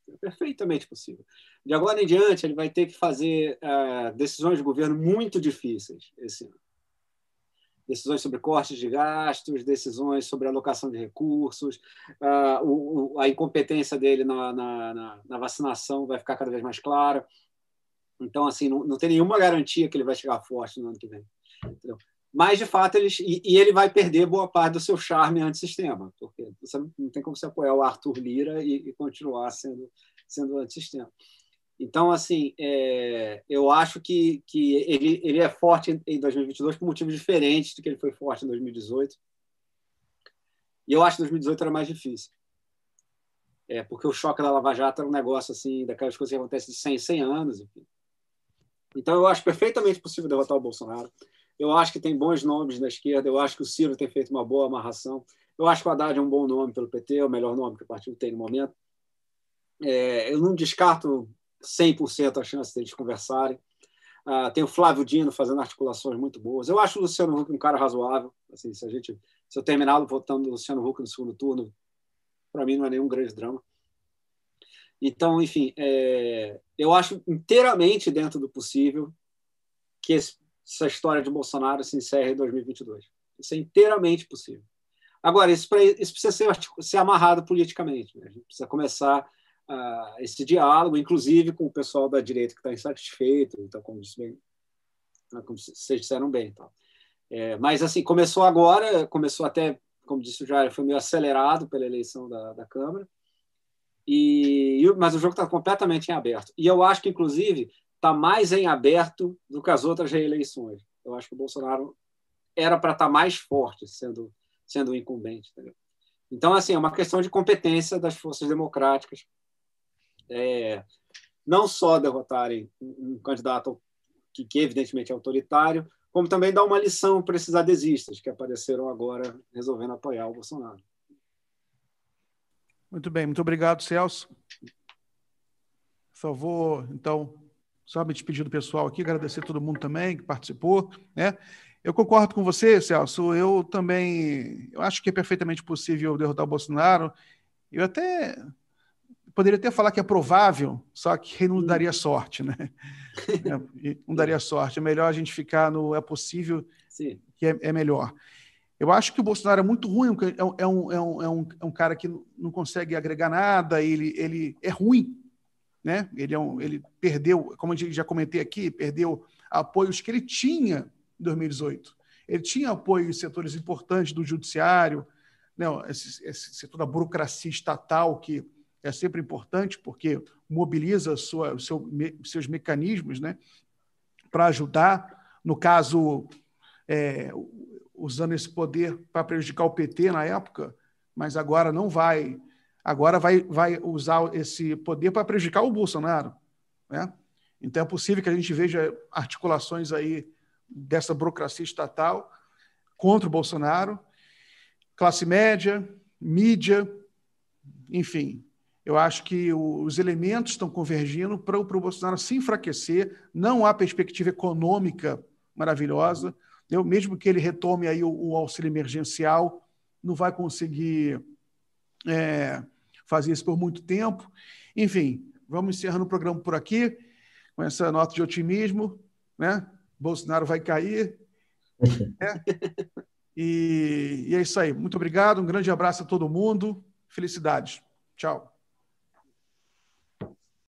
É perfeitamente possível. De agora em diante, ele vai ter que fazer uh, decisões de governo muito difíceis esse ano decisões sobre cortes de gastos, decisões sobre alocação de recursos, o, a incompetência dele na, na, na, vacinação vai ficar cada vez mais clara. Então, assim, não, não tem nenhuma garantia que ele vai chegar forte no ano que vem. Entendeu? Mas, de fato, ele, e, e, ele vai perder boa parte do seu charme antissistema, porque você não tem como você apoiar o Arthur Lira e, e continuar sendo, sendo antissistema. Então, assim, é, eu acho que, que ele, ele é forte em 2022 por motivos diferentes do que ele foi forte em 2018. E eu acho que 2018 era mais difícil. É, porque o choque da Lava Jato era um negócio assim, daquelas coisas que acontecem de 100 100 anos. Enfim. Então, eu acho perfeitamente possível derrotar o Bolsonaro. Eu acho que tem bons nomes na esquerda. Eu acho que o Ciro tem feito uma boa amarração. Eu acho que o Haddad é um bom nome pelo PT, é o melhor nome que o partido tem no momento. É, eu não descarto 100% a chance deles conversarem. Uh, tem o Flávio Dino fazendo articulações muito boas. Eu acho o Luciano Huck um cara razoável. Assim, se a gente, se eu terminar votando o Luciano Huck no segundo turno, para mim não é nenhum grande drama. Então, enfim, é, eu acho inteiramente dentro do possível que esse, essa história de Bolsonaro se encerre em 2022. Isso é inteiramente possível. Agora, isso, pra, isso precisa ser, ser amarrado politicamente. Né? A gente precisa começar uh, esse diálogo, inclusive com o pessoal da direita que está insatisfeito, então, como, disse né, como vocês disseram bem. Então. É, mas, assim, começou agora, começou até, como disse o Jair, foi meio acelerado pela eleição da, da Câmara, e, mas o jogo está completamente em aberto. E eu acho que, inclusive, está mais em aberto do que as outras reeleições. Eu acho que o Bolsonaro era para estar tá mais forte, sendo sendo incumbente. Entendeu? Então, assim, é uma questão de competência das forças democráticas. É, não só derrotarem um candidato que, que evidentemente é autoritário, como também dar uma lição para esses adesistas que apareceram agora resolvendo apoiar o Bolsonaro. Muito bem, muito obrigado, Celso. Só vou, então, só me despedir do pessoal aqui, agradecer a todo mundo também que participou. Né? Eu concordo com você, Celso. Eu também eu acho que é perfeitamente possível derrotar o Bolsonaro. Eu até poderia até falar que é provável, só que não daria sorte, né? [LAUGHS] É, não daria sorte. É melhor a gente ficar no é possível, Sim. que é, é melhor. Eu acho que o Bolsonaro é muito ruim, é um, é um, é um, é um cara que não consegue agregar nada, ele, ele é ruim, né? Ele, é um, ele perdeu, como eu já comentei aqui, perdeu apoios que ele tinha em 2018. Ele tinha apoio em setores importantes do judiciário, né, esse, esse setor da burocracia estatal, que é sempre importante, porque mobiliza sua, seu, seus mecanismos né, para ajudar. No caso, é, usando esse poder para prejudicar o PT na época, mas agora não vai. Agora vai, vai usar esse poder para prejudicar o Bolsonaro. Né? Então é possível que a gente veja articulações aí dessa burocracia estatal contra o Bolsonaro, classe média, mídia, enfim. Eu acho que os elementos estão convergindo para o Bolsonaro se enfraquecer. Não há perspectiva econômica maravilhosa. Eu, mesmo que ele retome aí o, o auxílio emergencial, não vai conseguir é, fazer isso por muito tempo. Enfim, vamos encerrando o programa por aqui, com essa nota de otimismo. Né? Bolsonaro vai cair. [LAUGHS] Né? E, e é isso aí. Muito obrigado, um grande abraço a todo mundo. Felicidades. Tchau.